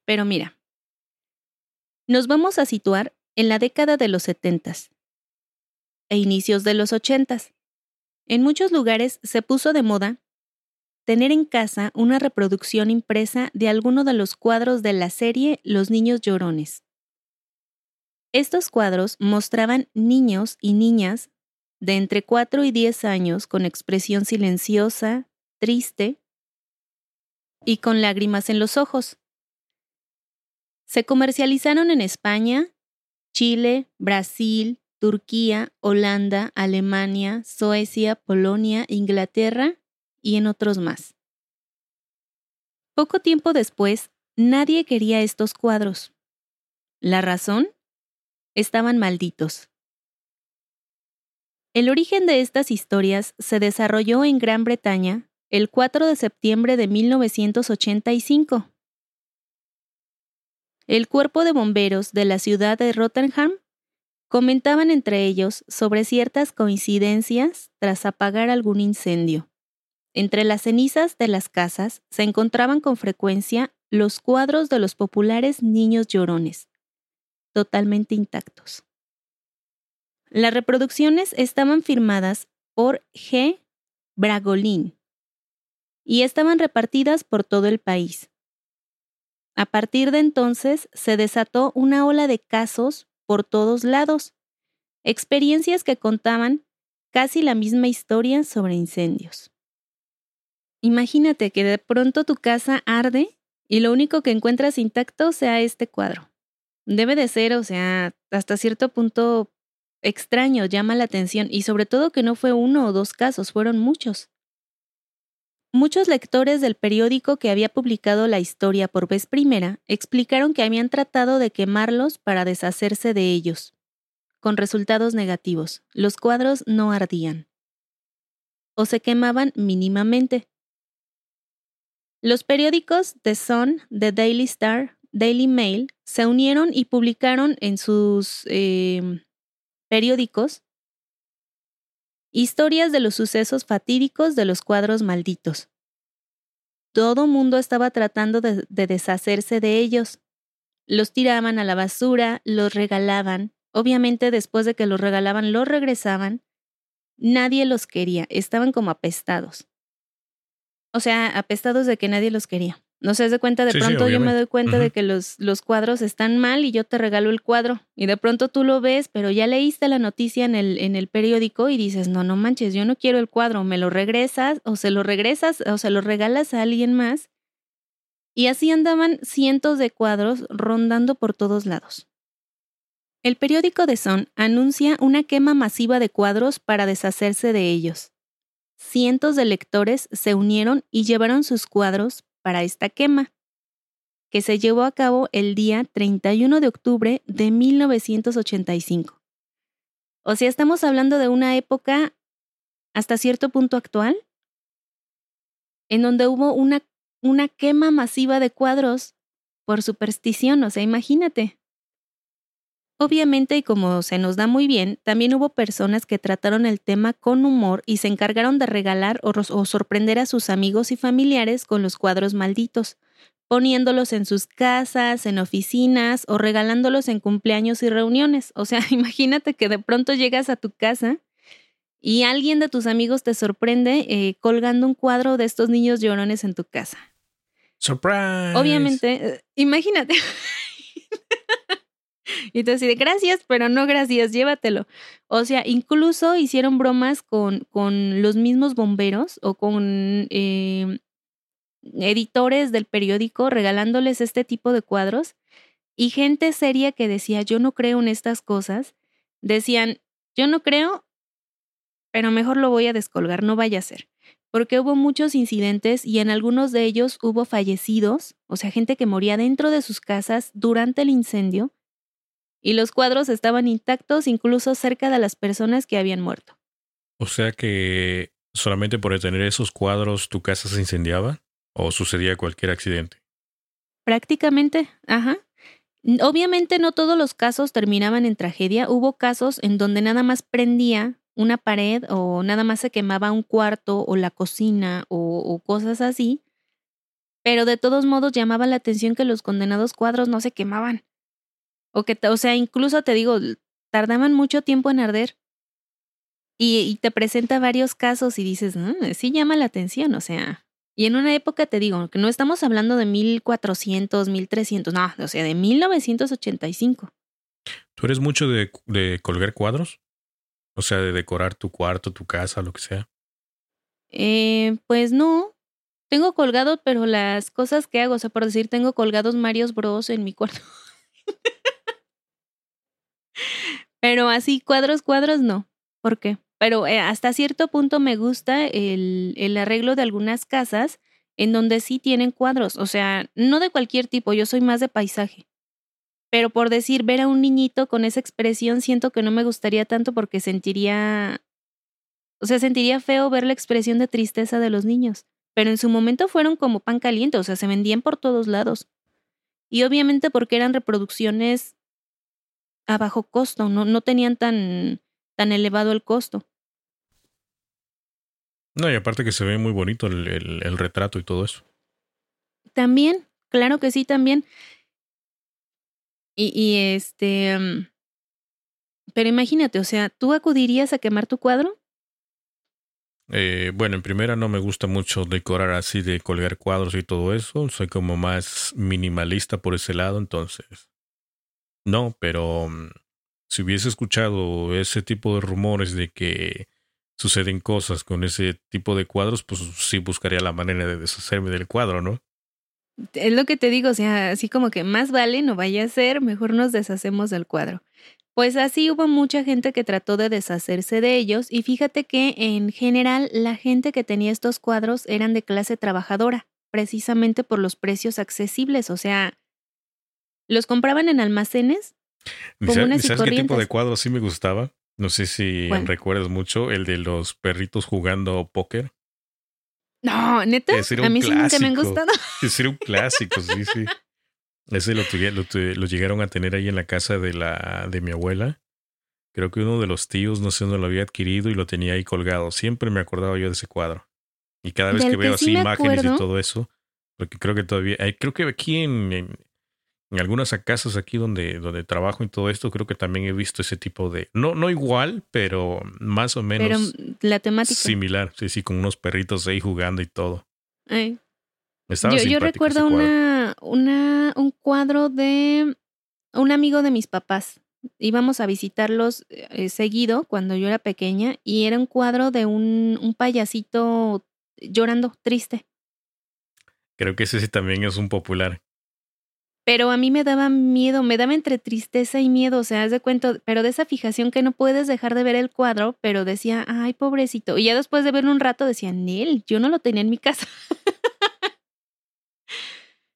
Pero mira, nos vamos a situar en la década de los setentas e inicios de los ochentas. En muchos lugares se puso de moda tener en casa una reproducción impresa de alguno de los cuadros de la serie Los Niños Llorones. Estos cuadros mostraban niños y niñas de entre 4 y 10 años con expresión silenciosa, triste y con lágrimas en los ojos. Se comercializaron en España, Chile, Brasil, Turquía, Holanda, Alemania, Suecia, Polonia, Inglaterra y en otros más. Poco tiempo después, nadie quería estos cuadros. ¿La razón? estaban malditos. El origen de estas historias se desarrolló en Gran Bretaña el 4 de septiembre de 1985. El cuerpo de bomberos de la ciudad de Rotherham comentaban entre ellos sobre ciertas coincidencias tras apagar algún incendio. Entre las cenizas de las casas se encontraban con frecuencia los cuadros de los populares niños llorones, totalmente intactos. Las reproducciones estaban firmadas por G. Bragolin y estaban repartidas por todo el país. A partir de entonces se desató una ola de casos por todos lados, experiencias que contaban casi la misma historia sobre incendios. Imagínate que de pronto tu casa arde y lo único que encuentras intacto sea este cuadro debe de ser, o sea, hasta cierto punto extraño, llama la atención y sobre todo que no fue uno o dos casos, fueron muchos. Muchos lectores del periódico que había publicado la historia por vez primera explicaron que habían tratado de quemarlos para deshacerse de ellos, con resultados negativos. Los cuadros no ardían. O se quemaban mínimamente. Los periódicos The Sun, The Daily Star, Daily Mail se unieron y publicaron en sus em, periódicos historias de los sucesos fatídicos de los cuadros malditos. Todo mundo estaba tratando de, de deshacerse de ellos. Los tiraban a la basura, los regalaban. Obviamente después de que los regalaban, los regresaban. Nadie los quería, estaban como apestados. O sea, apestados de que nadie los quería. No se de cuenta, de pronto yo me doy cuenta de que los, los cuadros están mal y yo te regalo el cuadro. Y de pronto tú lo ves, pero ya leíste la noticia en el, en el periódico y dices, no, no manches, yo no quiero el cuadro, me lo regresas o se lo regresas o se lo regalas a alguien más. Y así andaban cientos de cuadros rondando por todos lados. El periódico de Son anuncia una quema masiva de cuadros para deshacerse de ellos. Cientos de lectores se unieron y llevaron sus cuadros para esta quema, que se llevó a cabo el día 31 de octubre de 1985. O sea, estamos hablando de una época hasta cierto punto actual. en donde hubo una, una quema masiva de cuadros por superstición, o sea, imagínate. Obviamente, y como se nos da muy bien, también hubo personas que trataron el tema con humor y se encargaron de regalar o, o, sorprender a sus amigos y familiares con los cuadros malditos, poniéndolos en sus casas, en oficinas o regalándolos en cumpleaños y reuniones. O sea, imagínate que de pronto llegas a tu casa y alguien de tus amigos te sorprende eh, colgando un cuadro de estos niños llorones en tu casa. Surprise. Obviamente, eh, imagínate. y decide, gracias, pero no gracias, llévatelo. O sea, incluso hicieron bromas con, con los mismos bomberos o con eh, editores del periódico regalándoles este tipo de cuadros. Y gente seria que decía, yo no creo en estas cosas, decían, yo no creo, pero mejor lo voy a descolgar, no vaya a ser. Porque hubo muchos incidentes y en algunos de ellos hubo fallecidos, o sea, gente que moría dentro de sus casas durante el incendio, y los cuadros estaban intactos incluso cerca de las personas que habían muerto. O sea que solamente por tener esos cuadros tu casa se incendiaba o sucedía cualquier accidente. Prácticamente, ajá. Obviamente no todos los casos terminaban en tragedia, hubo casos en donde nada más prendía una pared o nada más se quemaba un cuarto o la cocina o, cosas así, pero de todos modos llamaba la atención que los condenados cuadros no se quemaban. O que, o sea, incluso te digo, tardaban mucho tiempo en arder. Y, te presenta varios casos y dices, mm, sí llama la atención, o sea. Y en una época te digo, que no estamos hablando de 1400, 1300, no, o sea, de 1985. ¿Tú eres mucho de, de colgar cuadros? O sea, de decorar tu cuarto, tu casa, lo que sea. Eh, pues no. Tengo colgado, pero las cosas que hago, o sea, por decir, tengo colgados Marios Bros en mi cuarto. pero así, cuadros, cuadros, no. ¿Por qué? Pero eh, hasta cierto punto me gusta el, el arreglo de algunas casas en donde sí tienen cuadros. O sea, no de cualquier tipo, yo soy más de paisaje. Pero por decir, ver a un niñito con esa expresión, siento que no me gustaría tanto porque sentiría, o sea, sentiría feo ver la expresión de tristeza de los niños. Pero en su momento fueron como pan caliente, o sea, se vendían por todos lados. Y obviamente porque eran reproducciones a bajo costo, no, no tenían tan, tan elevado el costo. No, y aparte que se ve muy bonito el, el retrato y todo eso. También, claro que sí, también. Y, este, mm, pero imagínate, o sea, ¿tú acudirías a quemar tu cuadro? Eh, bueno, en primera no me gusta mucho decorar así de colgar cuadros y todo eso. Soy como más minimalista por ese lado, entonces. No, pero mm, si hubiese escuchado ese tipo de rumores de que suceden cosas con ese tipo de cuadros, pues sí buscaría la manera de deshacerme del cuadro, ¿no? es lo que te digo, o sea, así como que más vale, no vaya a ser, mejor nos deshacemos del cuadro. Pues así hubo mucha gente que trató de deshacerse de ellos y fíjate que en general la gente que tenía estos cuadros eran de clase trabajadora, precisamente por los precios accesibles, o sea, los compraban en almacenes. ¿Sabes, ¿sabes qué tipo de cuadros sí me gustaba? No sé si recuerdas mucho el de los perritos jugando póker. No, neta. a mí sí nunca me han gustado. Ese era un clásico, sí, sí. Ese lo, lo, llegaron a tener ahí en la casa de, la, de mi abuela. Creo que uno de los tíos, no sé dónde lo había adquirido y lo tenía ahí colgado. Siempre me acordaba yo de ese cuadro. Y cada vez que veo así imágenes y todo eso, porque creo que todavía, creo que aquí en, en algunas casas aquí donde, donde trabajo y todo esto, creo que también he visto ese tipo de, no, no igual, pero más o menos pero la temática. similar, sí, sí, con unos perritos ahí jugando y todo. yo, yo, recuerdo una, una, un cuadro de un amigo de mis papás. Íbamos a visitarlos eh, seguido cuando yo era pequeña y era un cuadro de un, un payasito llorando, triste. Creo que ese sí también es un popular pero a mí me daba miedo, me daba entre tristeza y miedo, o sea, haz de cuento, pero de esa fijación que no puedes dejar de ver el cuadro, pero decía, ay, pobrecito. Y ya después de verlo un rato decía, Nel, yo no lo tenía en mi casa.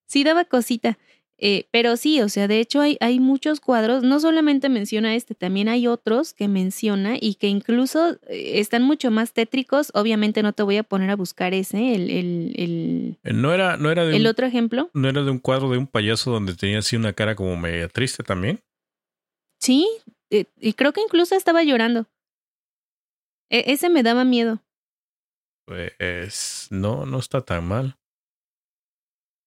sí daba cosita. Eh, pero sí, o sea, de hecho hay, hay muchos cuadros, no solamente menciona este, también hay otros que menciona y que incluso eh, están mucho más tétricos. Obviamente no te voy a poner a buscar ese, el... el, el eh, no era, no era de el otro ejemplo. ¿No era de un cuadro de un payaso donde tenía así una cara como media triste también? Sí, y creo que incluso estaba llorando. E, ese me daba miedo. Pues no, no está tan mal.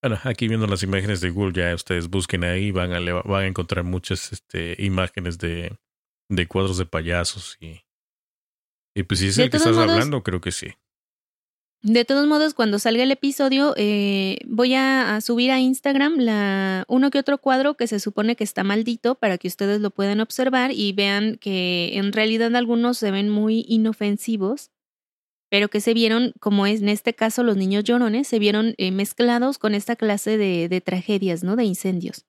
Bueno, aquí viendo las imágenes de Google, ya ustedes busquen ahí, van a, van a encontrar muchas este, imágenes de, de cuadros de payasos y, y pues si es el que estás hablando, creo que sí. De todos modos, cuando salga el episodio, eh, voy a, subir a Instagram la, uno que otro cuadro que se supone que está maldito para que ustedes lo puedan observar y vean que en realidad algunos se ven muy inofensivos pero que se vieron, como es en este caso los niños llorones, se vieron eh, mezclados con esta clase de, tragedias, ¿no? De incendios.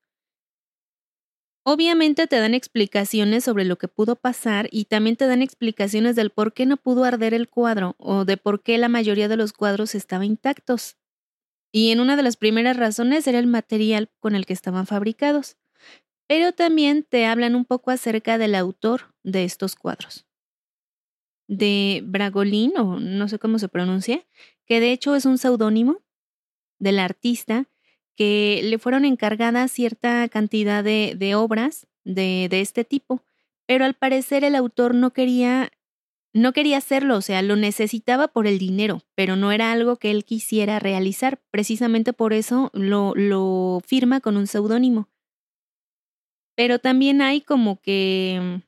Obviamente te dan explicaciones sobre lo que pudo pasar y también te dan explicaciones del por qué no pudo arder el cuadro o de por qué la mayoría de los cuadros estaban intactos. Y en una de las primeras razones era el material con el que estaban fabricados. Pero también te hablan un poco acerca del autor de estos cuadros de Bragolin, o no sé cómo se pronuncia, que de hecho es un seudónimo del artista que le fueron encargadas cierta cantidad de, de obras de, de, este tipo, pero al parecer el autor no quería, no quería hacerlo, o sea, lo necesitaba por el dinero, pero no era algo que él quisiera realizar, precisamente por eso lo, lo firma con un seudónimo. Pero también hay como que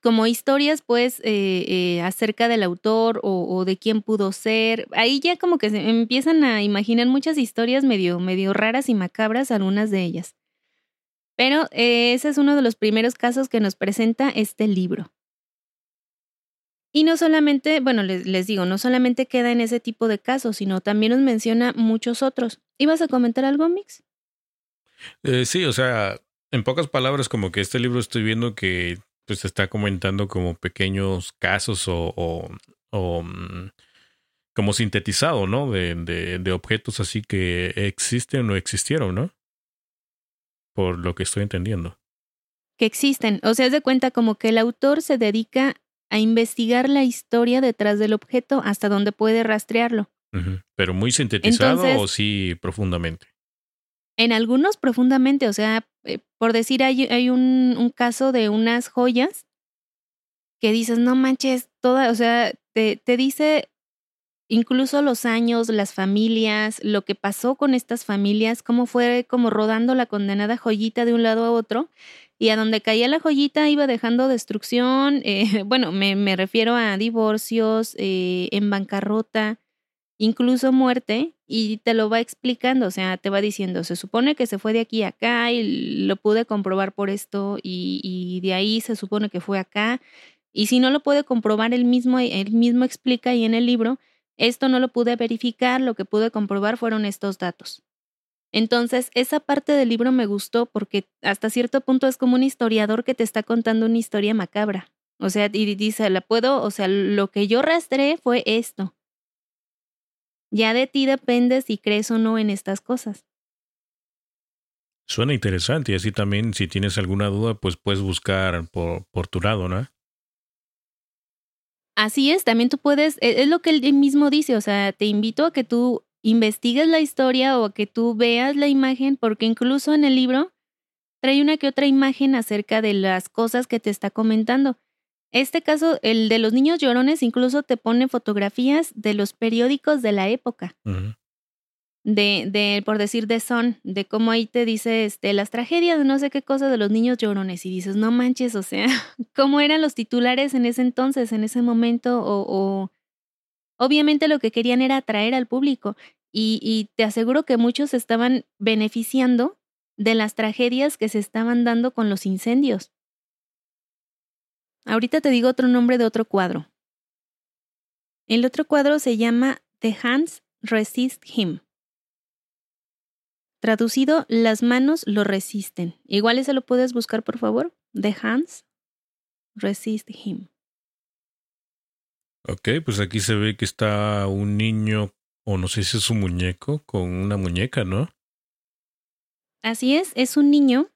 como historias, pues, eh, eh, acerca del autor o, de quién pudo ser. Ahí ya como que se empiezan a imaginar muchas historias medio, medio raras y macabras, algunas de ellas. Pero eh, ese es uno de los primeros casos que nos presenta este libro. Y no solamente, bueno, les, les, digo, no solamente queda en ese tipo de casos, sino también nos menciona muchos otros. ¿Ibas a comentar algo, Mix? sí, o sea, en pocas palabras, como que este libro estoy viendo que pues está comentando como pequeños casos o, o, mm, como sintetizado, ¿no? De, de, de, objetos así que existen o existieron, ¿no? Por lo que estoy entendiendo. Que existen. O sea, es de cuenta como que el autor se dedica a investigar la historia detrás del objeto hasta donde puede rastrearlo. Pero muy sintetizado o sí profundamente. En algunos profundamente, o sea, eh, por decir, hay, hay un, caso de unas joyas que dices, no manches, toda, o sea, te, dice incluso los años, las familias, lo que pasó con estas familias, cómo fue como rodando la condenada joyita de un lado a otro, y a donde caía la joyita iba dejando destrucción, eh, bueno, me, me, refiero a divorcios, eh, en bancarrota, incluso muerte, y te lo va explicando, o sea, te va diciendo, se supone que se fue de aquí a acá y lo pude comprobar por esto y, y de ahí se supone que fue acá. Y si no lo puede comprobar él mismo, él mismo explica ahí en el libro, esto no lo pude verificar, lo que pude comprobar fueron estos datos. Entonces, esa parte del libro me gustó porque hasta cierto punto es como un historiador que te está contando una historia macabra. O sea, y dice, la puedo, o sea, lo que yo rastré fue esto. Ya de ti depende si crees o no en estas cosas. Suena interesante y así también si tienes alguna duda pues puedes buscar por, por tu lado, ¿no? Así es, también tú puedes, e, es lo que él mismo dice, o sea, te invito a que tú investigues la historia o a que tú veas la imagen, porque incluso en el libro trae una que otra imagen acerca de las cosas que te está comentando. Este caso, el de los niños llorones, incluso te pone fotografías de los periódicos de la época. de, de, por decir, de son, de cómo ahí te dice este, las tragedias, no sé qué cosa de los niños llorones. Y dices, no manches, o sea, ¿cómo eran los titulares en ese entonces, en ese momento? O, o... obviamente lo que querían era atraer al público. Y, y te aseguro que muchos estaban beneficiando de las tragedias que se estaban dando con los incendios. Ahorita te digo otro nombre de otro cuadro. El otro cuadro se llama The Hands Resist Him. Traducido, las manos lo resisten. Igual ese lo puedes buscar, por favor. The Hands Resist Him. Ok, pues aquí se ve que está un niño, o no sé si es un muñeco, con una muñeca, ¿no? Así es, es un niño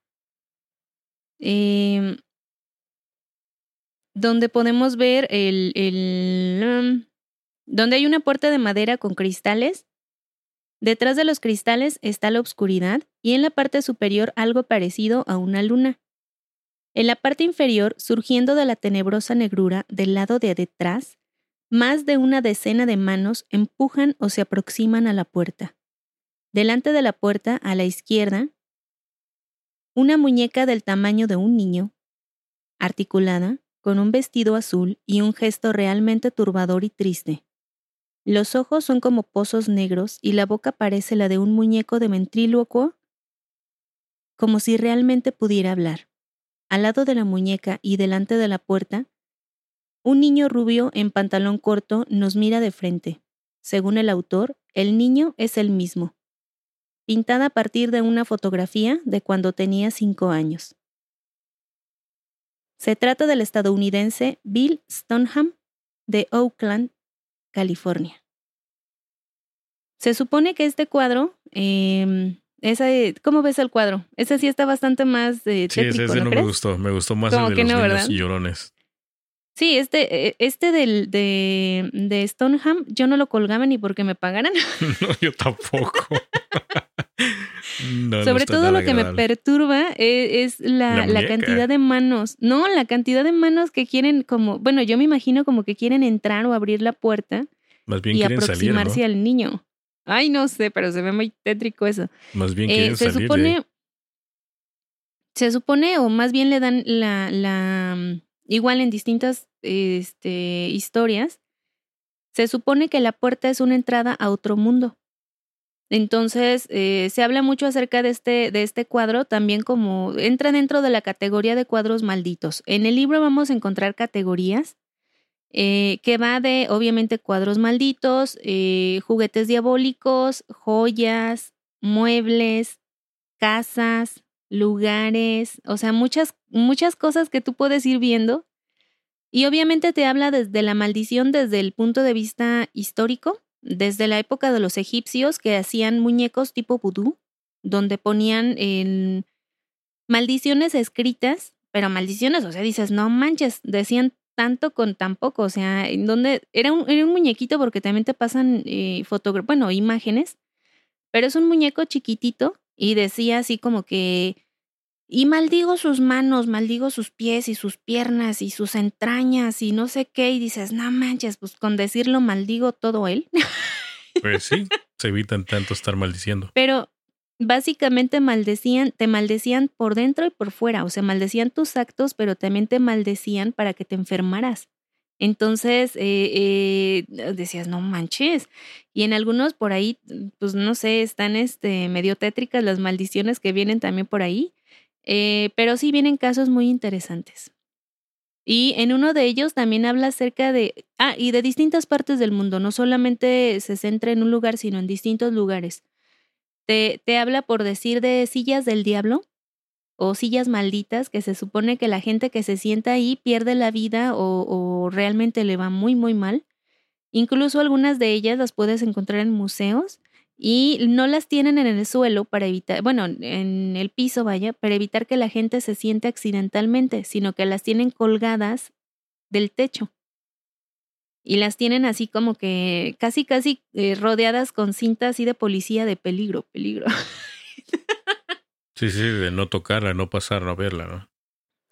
em, donde podemos ver el, el um, donde hay una puerta de madera con cristales. Detrás de los cristales está la oscuridad y en la parte superior algo parecido a una luna. En la parte inferior, surgiendo de la tenebrosa negrura del lado de detrás, más de una decena de manos empujan o se aproximan a la puerta. Delante de la puerta, a la izquierda, una muñeca del tamaño de un niño, articulada, con un vestido azul y un gesto realmente turbador y triste. Los ojos son como pozos negros y la boca parece la de un muñeco de ventrílocuo, como si realmente pudiera hablar. Al lado de la muñeca y delante de la puerta, un niño rubio en pantalón corto nos mira de frente. Según el autor, el niño es el mismo, pintada a partir de una fotografía de cuando tenía cinco años. Se trata del estadounidense Bill Stoneham de Oakland, California. Se supone que este cuadro, eh, ¿cómo ves el cuadro? Ese sí está bastante más eh, Sí, ese, no, me gustó, me gustó más el de los niños llorones. Sí, este, e, este del, de, de Stoneham, yo no lo colgaba ni porque me pagaran. no, yo tampoco. Sobre todo lo que me perturba e, es, la, la, cantidad de manos. No, la cantidad de manos que quieren como, bueno, yo me imagino como que quieren entrar o abrir la puerta y aproximarse al niño. Ay, no sé, pero se ve muy tétrico eso. Más bien quieren eh, se Supone, Se supone, o más bien le dan la, la igual en distintas este, historias, se supone que la puerta es una entrada a otro mundo. Entonces, eh, se habla mucho acerca de este, de este cuadro, también como entra dentro de la categoría de cuadros malditos. En el libro vamos a encontrar categorías eh, que va de, obviamente, cuadros malditos, eh, juguetes diabólicos, joyas, muebles, casas, lugares, o sea, muchas, muchas cosas que tú puedes ir viendo. Y obviamente te habla desde la maldición desde el punto de vista histórico, desde la época de los egipcios que hacían muñecos tipo vudú, donde ponían en maldiciones escritas, pero maldiciones, o sea, dices, no manches, decían tanto con tan poco, o sea, en donde era un, era un muñequito porque también te pasan eh, bueno, imágenes, pero es un muñeco chiquitito y decía así como que y maldigo sus manos, maldigo sus pies y sus piernas y sus entrañas y no sé qué. Y dices, no manches, pues con decirlo maldigo todo él. Pues sí, se evitan tanto estar maldiciendo. Pero básicamente maldecían, te maldecían por dentro y por fuera. O sea, maldecían tus actos, pero también te maldecían para que te enfermaras. Entonces, eh, eh, decías, no manches. Y en algunos por ahí, pues no sé, están este, medio tétricas las maldiciones que vienen también por ahí. Eh, pero sí vienen casos muy interesantes. Y en uno de ellos también habla acerca de, ah, y de distintas partes del mundo, no solamente se centra en un lugar, sino en distintos lugares. Te, te habla, por decir, de sillas del diablo o sillas malditas, que se supone que la gente que se sienta ahí pierde la vida o, o realmente le va muy, muy mal. Incluso algunas de ellas las puedes encontrar en museos y no las tienen en el suelo para evitar, bueno, en el piso, vaya, para evitar que la gente se siente accidentalmente, sino que las tienen colgadas del techo. Y las tienen así como que casi, casi eh, rodeadas con cintas así de policía de peligro, peligro. Sí, sí, de no tocarla, no pasar, no verla, ¿no?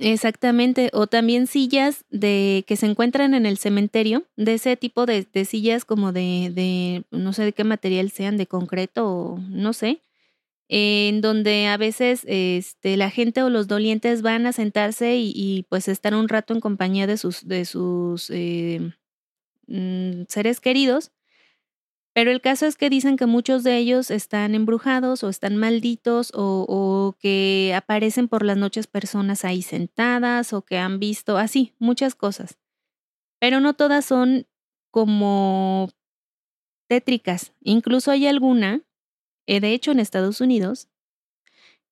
Exactamente, o también sillas de que se encuentran en el cementerio, de ese tipo de, sillas como de, de, no sé de qué material sean, de concreto o no sé, en donde a veces este, la gente o los dolientes van a sentarse y, pues estar un rato en compañía de sus, de sus eh, mm, seres queridos pero el caso es que dicen que muchos de ellos están embrujados o están malditos o, que aparecen por las noches personas ahí sentadas o que han visto así, muchas cosas. Pero no todas son como tétricas. Incluso hay alguna, eh, de hecho en Estados Unidos,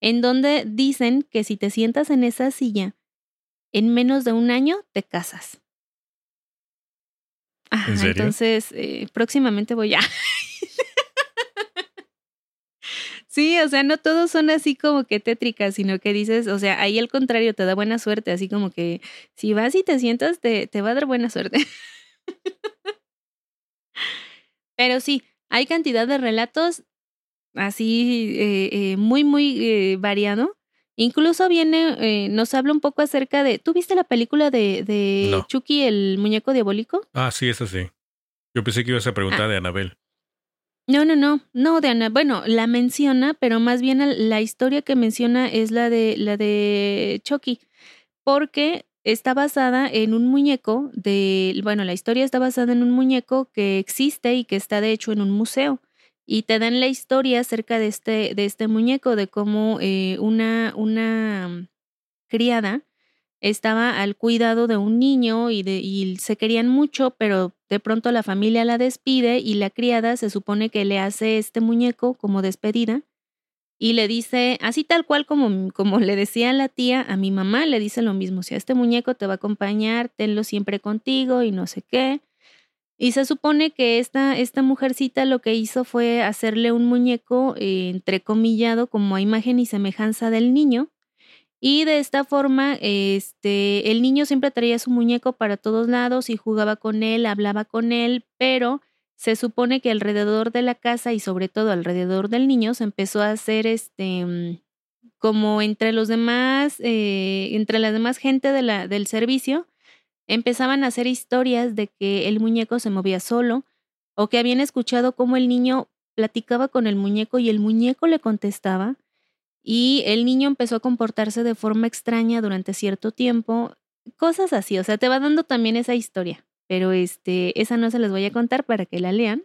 en donde dicen que si te sientas en esa silla, en menos de un año te casas. Entonces, eh, próximamente voy a. Sí, o sea, no todos son así como que tétricas, sino que dices, o sea, ahí al contrario te da buena suerte, así como que si vas y te sientas, te, te va a dar buena suerte. Pero sí, hay cantidad de relatos así eh, eh, muy, muy eh, variado. Incluso viene, nos habla un poco acerca de. ¿Tú viste la película de, de Chucky, el muñeco diabólico? Ah, sí, esa sí. Yo pensé que ibas a preguntar ah. de Anabel. No, no, no, no de Ana. Bueno, la menciona, pero más bien la historia que menciona es la de la de Chucky, porque está basada en un muñeco de, bueno, la historia está basada en un muñeco que existe y que está de hecho en un museo y te dan la historia acerca de este, de este muñeco, de cómo eh, una, una criada estaba al cuidado de un niño y, de, y se querían mucho, pero de pronto la familia la despide y la criada se supone que le hace este muñeco como despedida y le dice, así tal cual como, como le decía la tía, a mi mamá le dice lo mismo, si este muñeco te va a acompañar, tenlo siempre contigo y no sé qué. Y se supone que esta, esta mujercita lo que hizo fue hacerle un muñeco eh, entrecomillado como a imagen y semejanza del niño. Y de esta forma, este, el niño siempre traía su muñeco para todos lados y jugaba con él, hablaba con él, pero se supone que alrededor de la casa y sobre todo alrededor del niño se empezó a hacer este mm, como entre los demás, eh, entre la demás gente del servicio, empezaban a hacer historias de que el muñeco se movía solo o que habían escuchado cómo el niño platicaba con el muñeco y el muñeco le contestaba y el niño empezó a comportarse de forma extraña durante cierto tiempo, cosas así, o sea, te va dando también esa historia, pero este, esa no se las voy a contar para que la lean,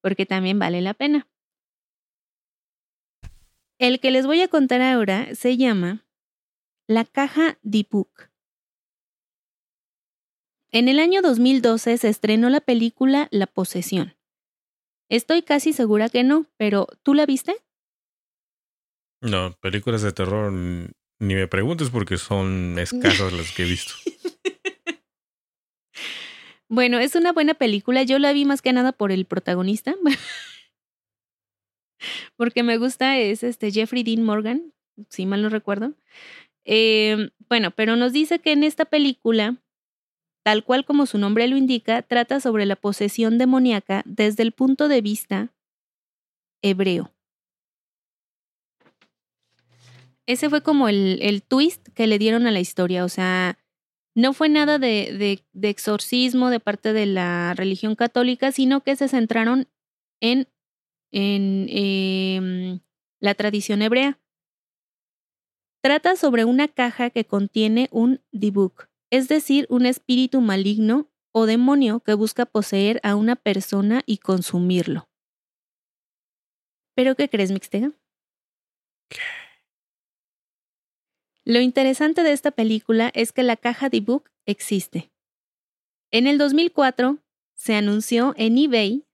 porque también vale la pena. El que les voy a contar ahora se llama La caja Dipuk. En el año 2012 se estrenó la película La posesión. Estoy casi segura que no, pero ¿tú la viste? No, películas de terror ni me preguntes porque son escasas las que he visto. bueno, es una buena película. Yo la vi más que nada por el protagonista. porque me gusta, es este Jeffrey Dean Morgan, si mal no recuerdo. Eh, bueno, pero nos dice que en esta película tal cual como su nombre lo indica, trata sobre la posesión demoníaca desde el punto de vista hebreo. Ese fue como el, twist que le dieron a la historia, o sea, no fue nada de, exorcismo de parte de la religión católica, sino que se centraron en, en em, la tradición hebrea. Trata sobre una caja que contiene un dibuk, es decir, un espíritu maligno o demonio que busca poseer a una persona y consumirlo. ¿Pero qué crees, Mixtega? ¿Qué? Lo interesante de esta película es que la caja de book existe. En el 2004 se anunció en eBay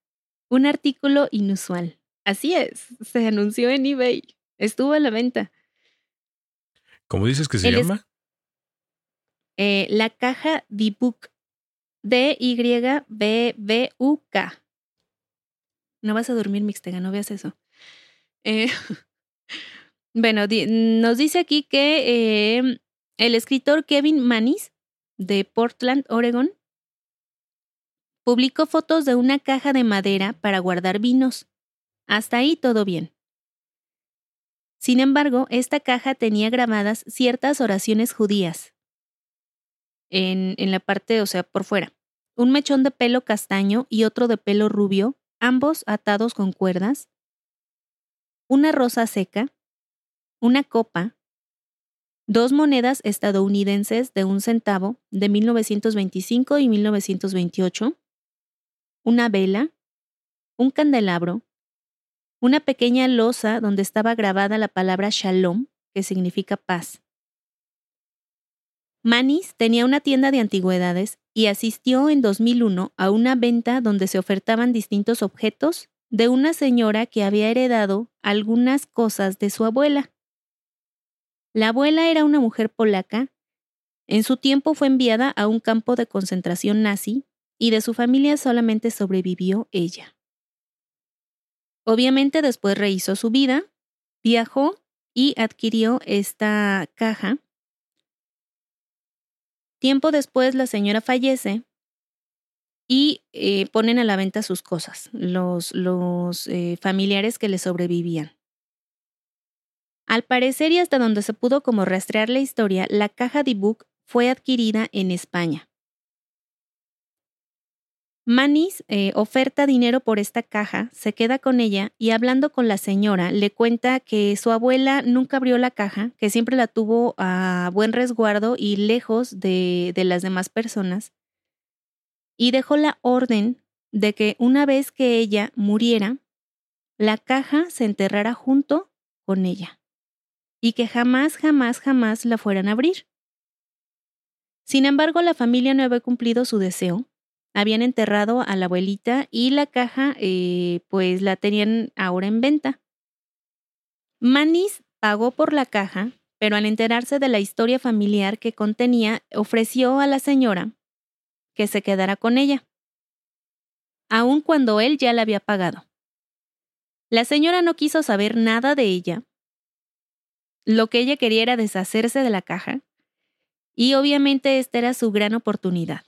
un artículo inusual. Así es, se anunció en eBay. Estuvo a la venta. ¿Cómo dices que se llama? Eh, la caja D-Book. D-Y-B-B-U-K. No vas a dormir, Mixtega, no veas eso. Eh, bueno, nos dice aquí que em, el escritor Kevin Manis, de Portland, Oregon, publicó fotos de una caja de madera para guardar vinos. Hasta ahí todo bien. Sin embargo, esta caja tenía grabadas ciertas oraciones judías, en, en la parte, o sea, por fuera. Un mechón de pelo castaño y otro de pelo rubio, ambos atados con cuerdas. Una rosa seca. Una copa. Dos monedas estadounidenses de un centavo de 1925 y 1928. Una vela. Un candelabro. Una pequeña losa donde estaba grabada la palabra shalom, que significa paz. Manis tenía una tienda de antigüedades y asistió en 2001 a una venta donde se ofertaban distintos objetos de una señora que había heredado algunas cosas de su abuela. La abuela era una mujer polaca. En su tiempo fue enviada a un campo de concentración nazi y de su familia solamente sobrevivió ella. Obviamente después rehizo su vida viajó y adquirió esta caja. Tiempo después la señora fallece y eh, ponen a la venta sus cosas, los, eh, familiares que le sobrevivían. Al parecer y hasta donde se pudo como rastrear la historia, la caja de book fue adquirida en España. Manis eh, oferta dinero por esta caja, se queda con ella y hablando con la señora le cuenta que su abuela nunca abrió la caja, que siempre la tuvo a buen resguardo y lejos de, de las demás personas, y dejó la orden de que una vez que ella muriera, la caja se enterrara junto con ella y que jamás, jamás, jamás la fueran a abrir. Sin embargo, la familia no había cumplido su deseo. Habían enterrado a la abuelita y la caja eh, pues la tenían ahora en venta. Manis pagó por la caja, pero al enterarse de la historia familiar que contenía, ofreció a la señora que se quedara con ella, aun cuando él ya la había pagado. La señora no quiso saber nada de ella lo que ella quería era deshacerse de la caja y obviamente esta era su gran oportunidad.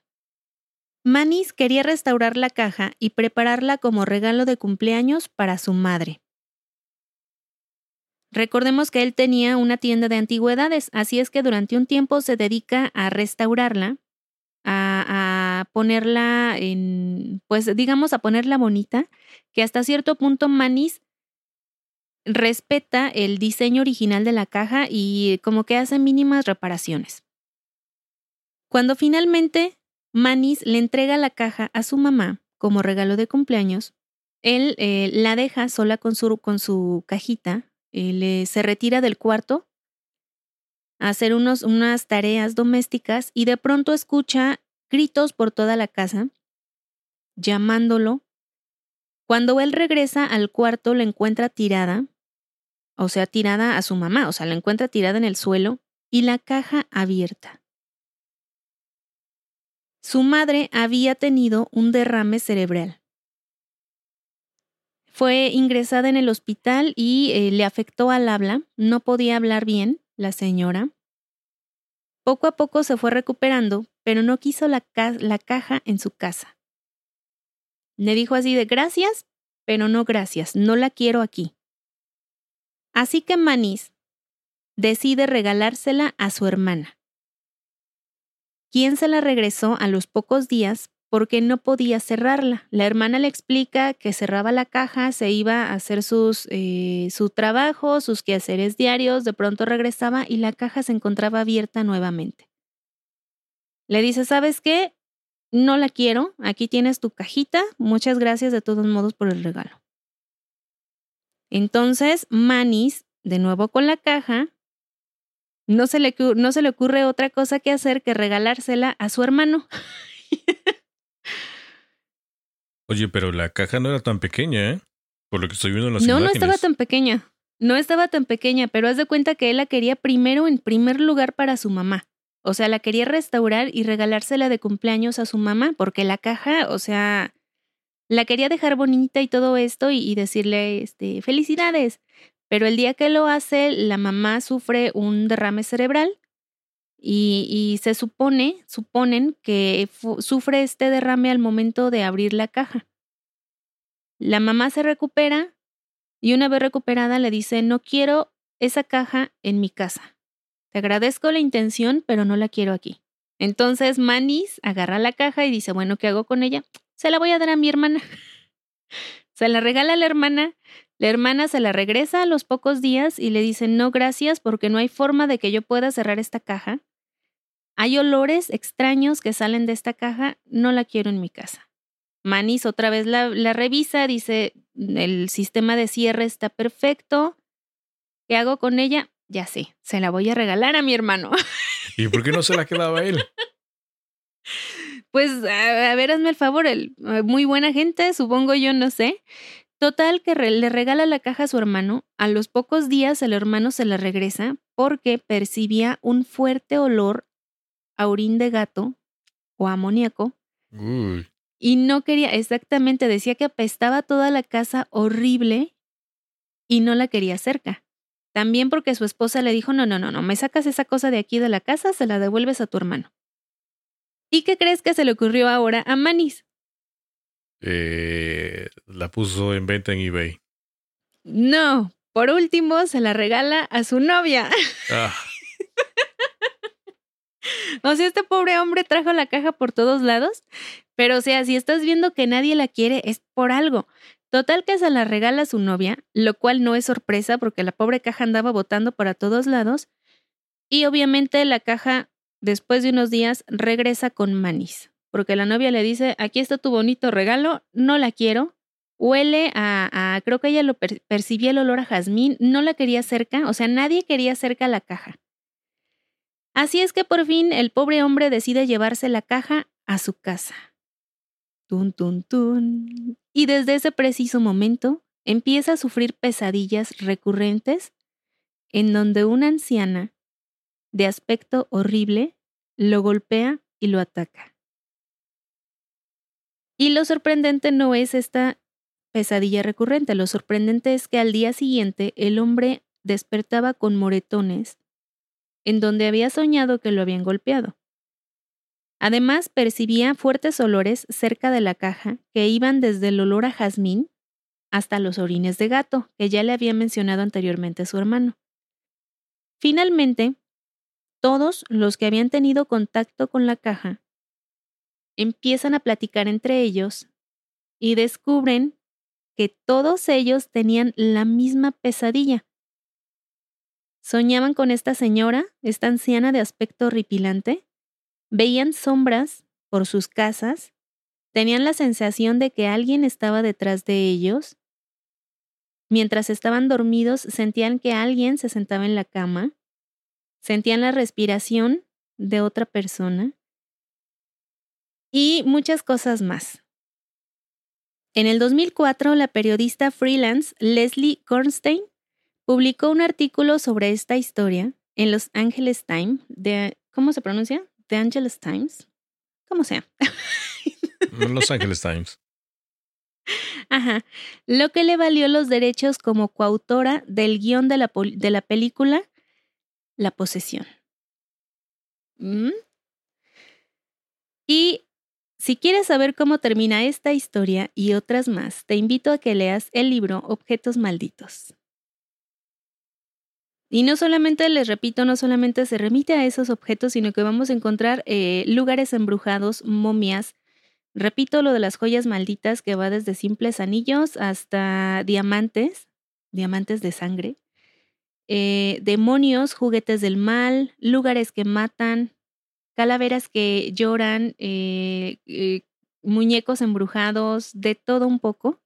Manis quería restaurar la caja y prepararla como regalo de cumpleaños para su madre. Recordemos que él tenía una tienda de antigüedades, así es que durante un tiempo se dedica a restaurarla, a, ponerla en, pues digamos, a ponerla bonita, que hasta cierto punto Manis respeta el diseño original de la caja y como que hace mínimas reparaciones. Cuando finalmente Manis le entrega la caja a su mamá como regalo de cumpleaños, él eh, la deja sola con su, con su cajita, eh, se retira del cuarto a hacer unos, unas tareas domésticas y de pronto escucha gritos por toda la casa, llamándolo. Cuando él regresa al cuarto, la encuentra tirada, o sea, tirada a su mamá, o sea, la encuentra tirada en el suelo y la caja abierta. Su madre había tenido un derrame cerebral. Fue ingresada en el hospital y eh, le afectó al habla, no podía hablar bien la señora. Poco a poco se fue recuperando, pero no quiso la, la caja en su casa. Le dijo así de gracias, pero no gracias, no la quiero aquí. Así que Manís decide regalársela a su hermana, quien se la regresó a los pocos días porque no podía cerrarla. La hermana le explica que cerraba la caja, se iba a hacer sus, eh, su trabajo, sus quehaceres diarios, de pronto regresaba y la caja se encontraba abierta nuevamente. Le dice, ¿sabes qué? No la quiero, aquí tienes tu cajita, muchas gracias de todos modos por el regalo. Entonces, Manis, de nuevo con la caja, no se, le, no se le ocurre otra cosa que hacer que regalársela a su hermano. Oye, pero la caja no era tan pequeña, ¿eh? Por lo que estoy viendo en las no, imágenes. No, no estaba tan pequeña. No estaba tan pequeña, pero haz de cuenta que él la quería primero en primer lugar para su mamá. O sea, la quería restaurar y regalársela de cumpleaños a su mamá, porque la caja, o sea, la quería dejar bonita y todo esto y, decirle, este, felicidades. Pero el día que lo hace, la mamá sufre un derrame cerebral y, se supone, suponen que sufre este derrame al momento de abrir la caja. La mamá se recupera y una vez recuperada le dice, no quiero esa caja en mi casa. Te agradezco la intención, pero no la quiero aquí. Entonces Manis agarra la caja y dice, bueno, ¿qué hago con ella? se la voy a dar a mi hermana. se la regala a la hermana, la hermana se la regresa a los pocos días y le dice, no, gracias, porque no hay forma de que yo pueda cerrar esta caja. Hay olores extraños que salen de esta caja, no la quiero en mi casa. Manis otra vez la, la revisa, dice, el sistema de cierre está perfecto. ¿Qué hago con ella? Ya sé, se la voy a regalar a mi hermano. ¿Y por qué no se la quedaba él? Pues, a, ver, hazme el favor, el, eh, muy buena gente, supongo yo, no sé. Total que le regala la caja a su hermano. A los pocos días el hermano se la regresa porque percibía un fuerte olor a orín de gato o amoníaco. Y no quería, exactamente, decía que apestaba toda la casa horrible y no la quería cerca. También porque su esposa le dijo, no, no, no, no, me sacas esa cosa de aquí de la casa, se la devuelves a tu hermano. ¿Y qué crees que se le ocurrió ahora a Manis? Eh, la puso en venta en eBay. No, por último se la regala a su novia. Ah. o sea, este pobre hombre trajo la caja por todos lados, pero o sea, si estás viendo que nadie la quiere, es por algo. Total que se la regala a su novia, lo cual no es sorpresa porque la pobre caja andaba botando para todos lados. Y obviamente la caja, después de unos días, regresa con manis. Porque la novia le dice, aquí está tu bonito regalo, no la quiero. Huele a, creo que ella lo percibía el olor a jazmín, no la quería cerca, o sea, nadie quería cerca la caja. Así es que por fin el pobre hombre decide llevarse la caja a su casa. Tun, tun, tun. Y desde ese preciso momento empieza a sufrir pesadillas recurrentes en donde una anciana de aspecto horrible lo golpea y lo ataca. Y lo sorprendente no es esta pesadilla recurrente, lo sorprendente es que al día siguiente el hombre despertaba con moretones en donde había soñado que lo habían golpeado. Además, percibía fuertes olores cerca de la caja que iban desde el olor a jazmín hasta los orines de gato, que ya le había mencionado anteriormente su hermano. Finalmente, todos los que habían tenido contacto con la caja empiezan a platicar entre ellos y descubren que todos ellos tenían la misma pesadilla. Soñaban con esta señora, esta anciana de aspecto horripilante, Veían sombras por sus casas, tenían la sensación de que alguien estaba detrás de ellos. Mientras estaban dormidos, sentían que alguien se sentaba en la cama, sentían la respiración de otra persona y muchas cosas más. En el 2004, la periodista freelance Leslie Kornstein publicó un artículo sobre esta historia en Los Angeles Times de, ¿cómo se pronuncia? The Angeles Times, como sea. Los Angeles Times. Ajá. Lo que le valió los derechos como coautora del guion de la, de la película La posesión. ¿Mm? Y si quieres saber cómo termina esta historia y otras más, te invito a que leas el libro Objetos Malditos. Y no solamente, les repito, no solamente se remite a esos objetos, sino que vamos a encontrar eh, lugares embrujados, momias. Repito lo de las joyas malditas que va desde simples anillos hasta diamantes, diamantes de sangre, eh, demonios, juguetes del mal, lugares que matan, calaveras que lloran, eh, muñecos embrujados, de todo un poco.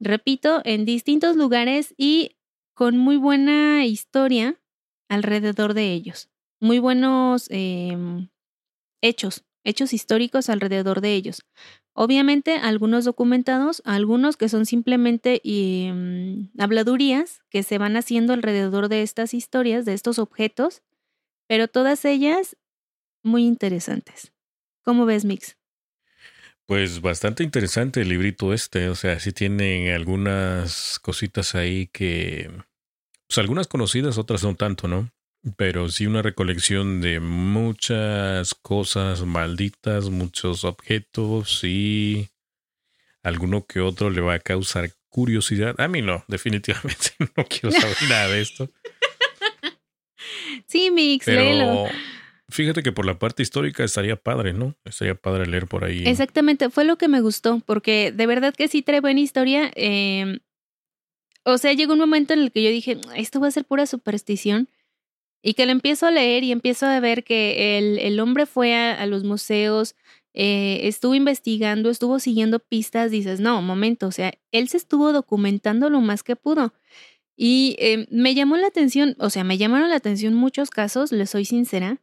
Repito, en distintos lugares y con muy buena historia alrededor de ellos, muy buenos em, hechos, hechos históricos alrededor de ellos. Obviamente algunos documentados, algunos que son simplemente em, habladurías que se van haciendo alrededor de estas historias, de estos objetos, pero todas ellas muy interesantes. ¿Cómo ves, Mix? Pues bastante interesante el librito este, o sea, sí tienen algunas cositas ahí que pues algunas conocidas, otras no tanto, ¿no? Pero sí una recolección de muchas cosas malditas, muchos objetos y alguno que otro le va a causar curiosidad. A mí no, definitivamente no quiero saber nada de esto. Sí, Mix, Pero Fíjate que por la parte histórica estaría padre, ¿no? Estaría padre leer por ahí. Exactamente, fue lo que me gustó, porque de verdad que sí trae buena historia. Eh, o sea, llegó un momento en el que yo dije, esto va a ser pura superstición. Y que lo empiezo a leer y empiezo a ver que el, el hombre fue a, los museos, eh, estuvo investigando, estuvo siguiendo pistas, dices, no, momento, o sea, él se estuvo documentando lo más que pudo. Y eh, me llamó la atención, o sea, me llamaron la atención muchos casos, le soy sincera,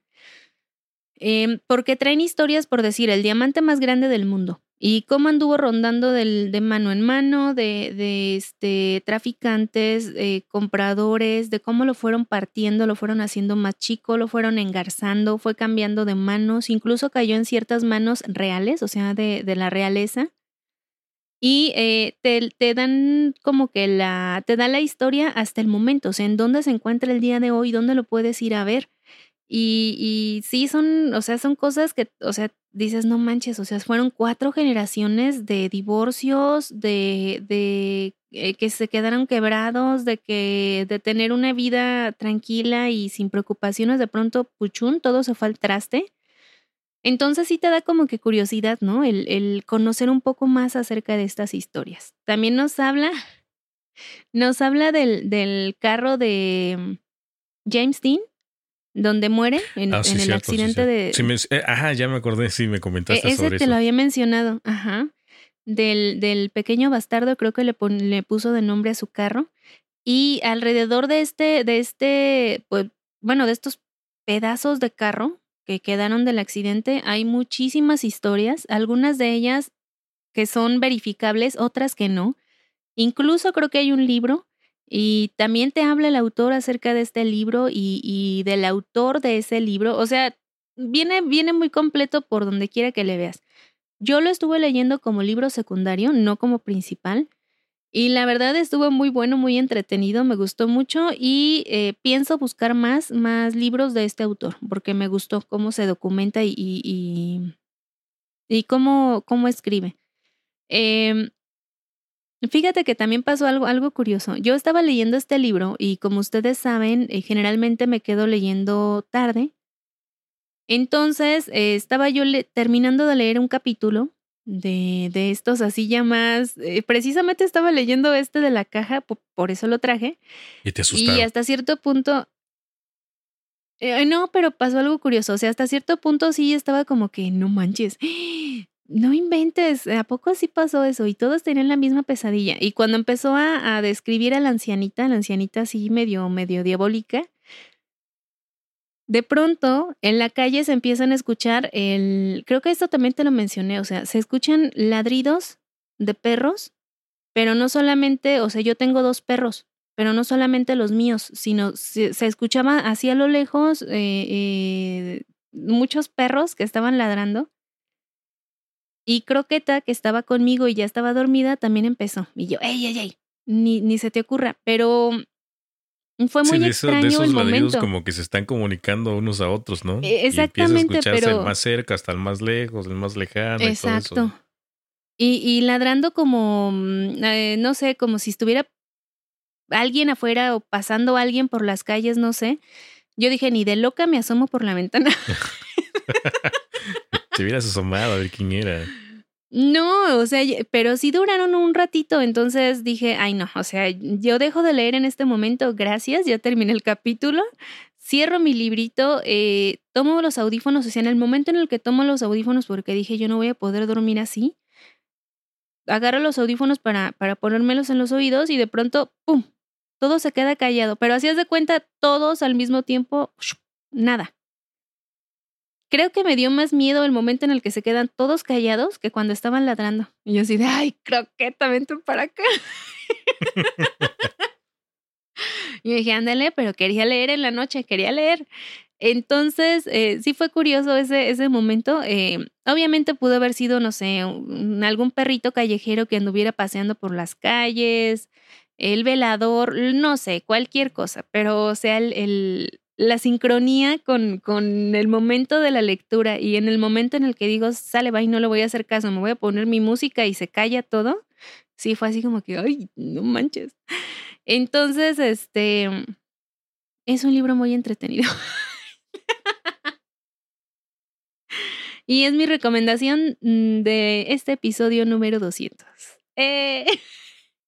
eh, porque traen historias por decir, el diamante más grande del mundo. Y cómo anduvo rondando del, de mano en mano, de, de este, traficantes, eh, compradores, de cómo lo fueron partiendo, lo fueron haciendo más chico, lo fueron engarzando, fue cambiando de manos, incluso cayó en ciertas manos reales, o sea, de, la realeza. y eh, te, te, dan como que la, te da la historia hasta el momento, o sea, en dónde se encuentra el día de hoy, dónde lo puedes ir a ver. Y, sí, son, o sea, son cosas que, o sea, dices, no manches, o sea, fueron cuatro generaciones de divorcios, de, de eh, que se quedaron quebrados, de que, de tener una vida tranquila y sin preocupaciones, de pronto, puchún, todo se fue al traste. Entonces sí te da como que curiosidad, ¿no? El, el conocer un poco más acerca de estas historias. También nos habla, nos habla del, del carro de James Dean, donde muere en, ah, el accidente de... Eh, ajá, ya me acordé, sí, me comentaste e, ese sobre te lo había mencionado, ajá. Del, del pequeño bastardo, creo que le, le puso de nombre a su carro. Y alrededor de este, de este, pues, bueno, de estos pedazos de carro que quedaron del accidente, hay muchísimas historias, algunas de ellas que son verificables, otras que no. Incluso creo que hay un libro y también te habla el autor acerca de este libro y, del autor de ese libro. O sea, viene, viene muy completo por donde quiera que le veas. Yo lo estuve leyendo como libro secundario, no como principal. Y la verdad estuvo muy bueno, muy entretenido, me gustó mucho y eh, pienso buscar más, más libros de este autor, porque me gustó cómo se documenta y, y, y cómo, cómo escribe. Eh, Fíjate que también pasó algo, algo curioso. Yo estaba leyendo este libro y como ustedes saben, eh, generalmente me quedo leyendo tarde. Entonces, eh, estaba yo terminando de leer un capítulo de, de estos así ya más. Eh, precisamente estaba leyendo este de la caja, por, eso lo traje. Y te asustaron. Y hasta cierto punto. no, pero pasó algo curioso. O sea, hasta cierto punto sí estaba como que no manches no inventes, ¿a poco sí pasó eso? Y todos tenían la misma pesadilla. Y cuando empezó a, describir a la ancianita, la ancianita así medio, medio diabólica, de pronto en la calle se empiezan a escuchar el, creo que esto también te lo mencioné, o sea, se escuchan ladridos de perros, pero no solamente, o sea, yo tengo dos perros, pero no solamente los míos, sino se, escuchaba así a lo lejos eh, eh, muchos perros que estaban ladrando y Croqueta, que estaba conmigo y ya estaba dormida, también empezó. Y yo, ey, ey, ey, ni, ni se te ocurra. Pero fue muy extraño de esos el como que se están comunicando unos a otros, ¿no? exactamente, y a escucharse pero... el más cerca hasta el más lejos, el más lejano. Exacto. Y, todo eso. y, y ladrando como, mm, eh, no sé, como si estuviera alguien afuera o pasando alguien por las calles, no sé. Yo dije, ni de loca me asomo por la ventana. Te hubieras asomado a ver quién era. No, o sea, pero sí duraron un ratito, entonces dije, ay no, o sea, yo dejo de leer en este momento, gracias, ya terminé el capítulo, cierro mi librito, eh, tomo los audífonos, o sea, en el momento en el que tomo los audífonos, porque dije, yo no voy a poder dormir así, agarro los audífonos para, para ponérmelos en los oídos y de pronto, ¡pum!, todo se queda callado, pero hacías de cuenta todos al mismo tiempo, nada. Creo que me dio más miedo el momento en el que se quedan todos callados que cuando estaban ladrando. Y yo así de, ay, croqueta, vente para acá. y dije, ándale, pero quería leer en la noche, quería leer. Entonces, eh, sí fue curioso ese, ese momento. Eh, obviamente pudo haber sido, no sé, algún perrito callejero que anduviera paseando por las calles, el velador, no sé, cualquier cosa, pero o sea, el, la sincronía con, con el momento de la lectura y en el momento en el que digo, sale, va y no le voy a hacer caso, me voy a poner mi música y se calla todo, sí fue así como que, ay, no manches. Entonces, este, es un libro muy entretenido. y es mi recomendación mm, de este episodio número 200. Eh.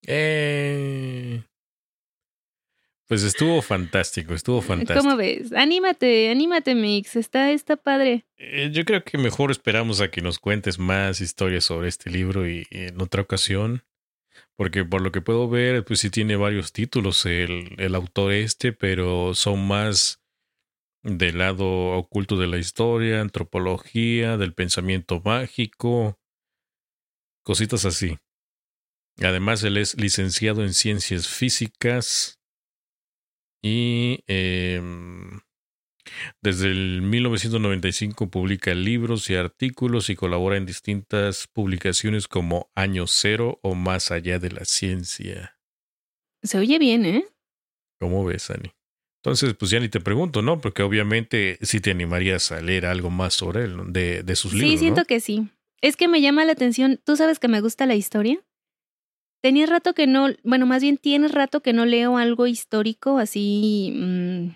Eh. Pues estuvo fantástico, estuvo fantástico. ¿Cómo ves? Anímate, anímate, Mix. Está, está padre. Eh, yo creo que mejor esperamos a que nos cuentes más historias sobre este libro y, en otra ocasión. Porque por lo que puedo ver, pues sí tiene varios títulos el, el autor este, pero son más del lado oculto de la historia, antropología, del pensamiento mágico, cositas así. Además, él es licenciado en ciencias físicas y em, Desde el 1995 publica libros y artículos y colabora en distintas publicaciones como Año Cero o Más Allá de la Ciencia. Se oye bien, ¿eh? ¿Cómo ves, Ani? Entonces, pues ya ni te pregunto, ¿no? Porque obviamente sí te animarías a leer algo más sobre él, de, de sus libros. Sí, siento que sí. Es que me llama la atención. ¿Tú sabes que me gusta la historia? Tenía rato que no, bueno, más bien tienes rato que no leo algo histórico así mm,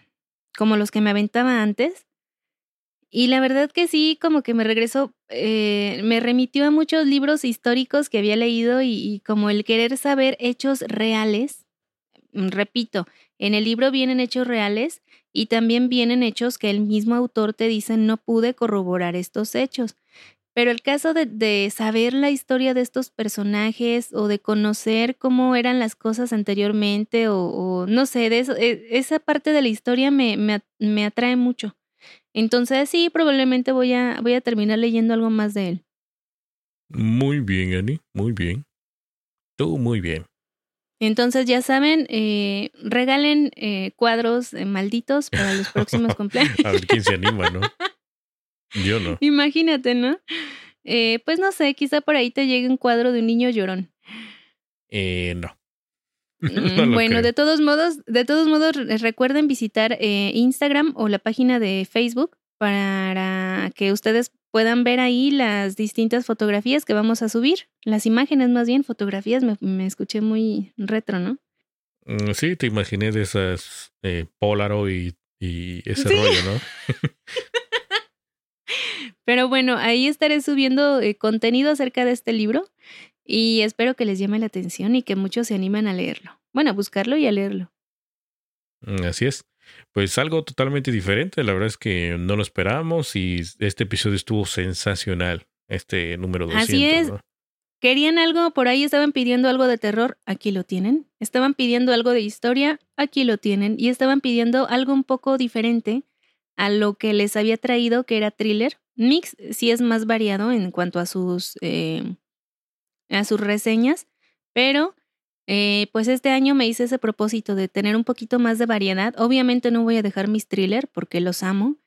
como los que me aventaba antes. Y la verdad que sí, como que me regresó, eh, me remitió a muchos libros históricos que había leído y, como el querer saber hechos reales. Mm, repito, en el libro vienen hechos reales y también vienen hechos que el mismo autor te dice no pude corroborar estos hechos. Pero el caso de, saber la historia de estos personajes o de conocer cómo eran las cosas anteriormente o, no sé, de eso, e, esa parte de la historia me, me, atrae mucho. Entonces sí, probablemente voy a, voy a terminar leyendo algo más de él. Muy bien, Annie, muy bien. Tú muy bien. Entonces ya saben, eh, regalen eh, cuadros eh, malditos para los próximos cumpleaños. a ver quién se anima, ¿no? Yo no. Imagínate, ¿no? Eh, pues no sé, quizá por ahí te llegue un cuadro de un niño llorón. Eh, no. Mm, bueno, de todos modos, de todos modos, recuerden visitar eh, Instagram o la página de Facebook para que ustedes puedan ver ahí las distintas fotografías que vamos a subir. Las imágenes, más bien, fotografías, me, escuché muy retro, ¿no? Mm, sí, te imaginé de esas eh, Polaroid y, ese rollo, ¿no? Pero bueno, ahí estaré subiendo eh, contenido acerca de este libro y espero que les llame la atención y que muchos se animen a leerlo. Bueno, a buscarlo y a leerlo. Mm, así es. Pues algo totalmente diferente, la verdad es que no lo esperábamos y este episodio estuvo sensacional, este número 200. Así es. Querían algo, por ahí estaban pidiendo algo de terror, aquí lo tienen. Estaban pidiendo algo de historia, aquí lo tienen. Y estaban pidiendo algo un poco diferente a lo que les había traído, que era thriller. Mix sí es más variado en cuanto a sus, eh, a sus reseñas, pero eh, pues este año me hice ese propósito de tener un poquito más de variedad. Obviamente no voy a dejar mis thriller porque los amo,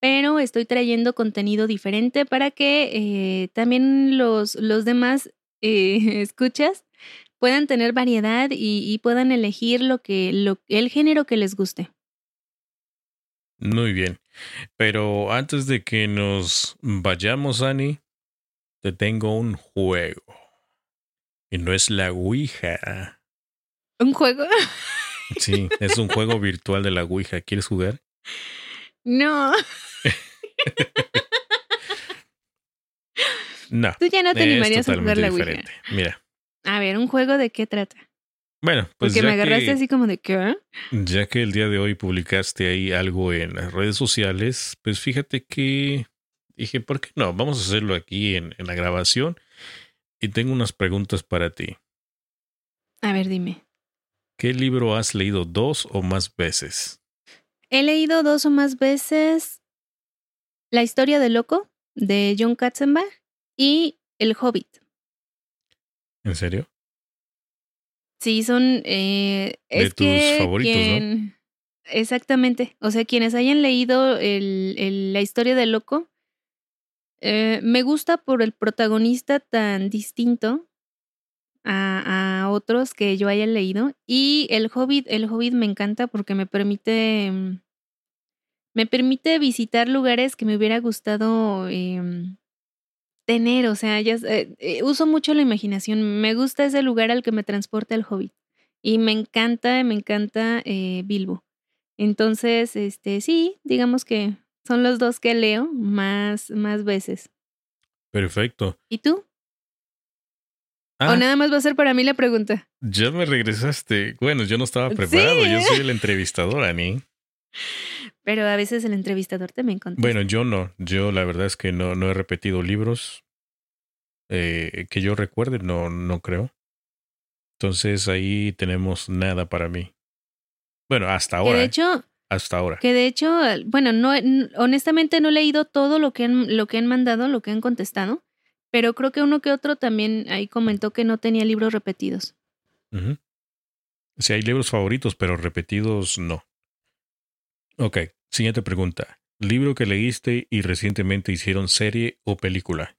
pero estoy trayendo contenido diferente para que eh, también los, los demás escuchas puedan tener variedad y, y, puedan elegir lo que, lo, el género que les guste. Muy bien. Pero antes de que nos vayamos, Ani, te tengo un juego. Y no es la Ouija. ¿Un juego? Sí, es un juego virtual de la Ouija. ¿Quieres jugar? No. no. Tú ya no te animarías a jugar la Ouija. Mira. A ver, ¿un juego de qué trata? Bueno, pues. Porque me agarraste así como de qué. Ya que el día de hoy publicaste ahí algo en las redes sociales, pues fíjate que dije, ¿por qué no? Vamos a hacerlo aquí en, en la grabación. Y tengo unas preguntas para ti. A ver, dime. ¿Qué libro has leído dos o más veces? He leído dos o más veces La historia del loco de John Katzenbach y El Hobbit. ¿En serio? Sí, son... Eh, de tus favoritos, ¿no? Exactamente. O sea, quienes hayan leído el, la historia del loco, eh, me gusta por el protagonista tan distinto a, a, otros que yo haya leído. Y el Hobbit, el Hobbit me encanta porque me permite. Me permite visitar lugares que me hubiera gustado eh, tener, o sea, ya eh, uso mucho la imaginación. Me gusta ese lugar al que me transporta el hobbit. Y me encanta, me encanta eh, Bilbo. Entonces, este, sí, digamos que son los dos que leo más, más veces. Perfecto. ¿Y tú? ¿O ah. nada más va a ser para mí la pregunta? Ya me regresaste. Bueno, yo no estaba preparado. Yo soy el entrevistador, Ani. Pero a veces el entrevistador también contesta. Bueno, yo no. Yo la verdad es que no, no he repetido libros. Eh, que yo recuerde, no, no creo. Entonces ahí tenemos nada para mí. Bueno, hasta ahora. Que de ¿eh? hecho. Hasta ahora. Que de hecho, bueno, no, honestamente no he leído todo lo que han, lo que han mandado, lo que han contestado. Pero creo que uno que otro también ahí comentó que no tenía libros repetidos. Sí, hay libros favoritos, pero repetidos no. Ok, Siguiente pregunta. Libro que leíste y recientemente hicieron serie o película.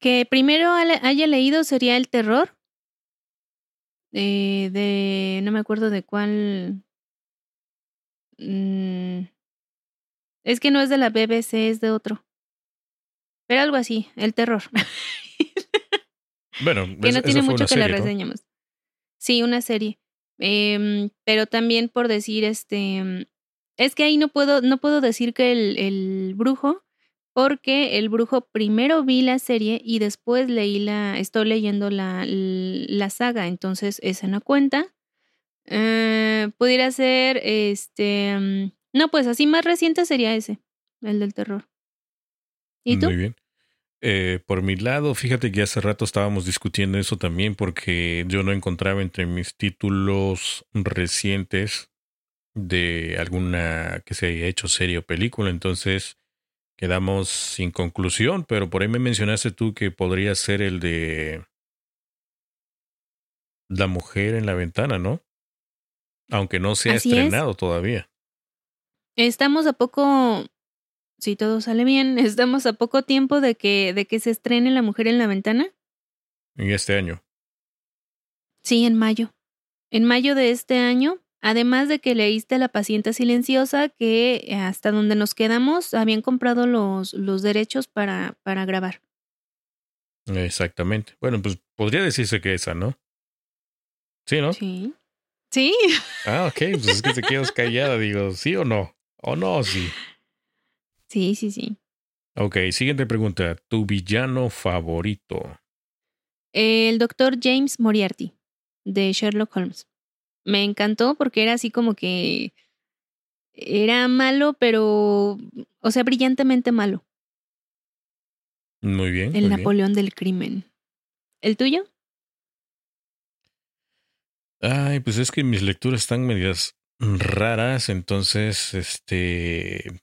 Que primero haya leído sería El Terror. Eh, de. No me acuerdo de cuál. Mm, es que no es de la BBC, es de otro. Pero algo así, El Terror. bueno, que no tiene mucho que la reseñamos. Sí, una serie. Eh, pero también por decir, este. Es que ahí no puedo, no puedo decir que el, el brujo porque el brujo primero vi la serie y después leí la, estoy leyendo la, la saga, entonces esa no cuenta. Eh, pudiera ser, este, mm, no, pues así más reciente sería ese, el del terror. ¿Y tú? Muy bien. Eh, por mi lado, fíjate que hace rato estábamos discutiendo eso también porque yo no encontraba entre mis títulos recientes de alguna que se haya hecho serie o película, entonces quedamos sin conclusión, pero por ahí me mencionaste tú que podría ser el de La mujer en la ventana, ¿no? Aunque no se ha estrenado todavía. Estamos a poco, si todo sale bien, estamos a poco tiempo de que, de que se estrene La mujer en la ventana. En este año. Sí, en mayo. En mayo de este año Además de que leíste La paciente silenciosa, que hasta donde nos quedamos habían comprado los, los derechos para, para grabar. Exactamente. Bueno, pues podría decirse que esa, ¿no? Sí, ¿no? Sí. Sí. Ah, ok. Pues es que te quedas callada, digo, ¿sí o no? ¿O no sí? Sí, sí, sí. Ok, siguiente pregunta. ¿Tu villano favorito? El doctor James Moriarty, de Sherlock Holmes me encantó porque era así como que era malo, pero, o sea, brillantemente malo. Muy bien. El Napoleón del crimen. ¿El tuyo? Ay, pues es que mis lecturas están medias raras, entonces, este,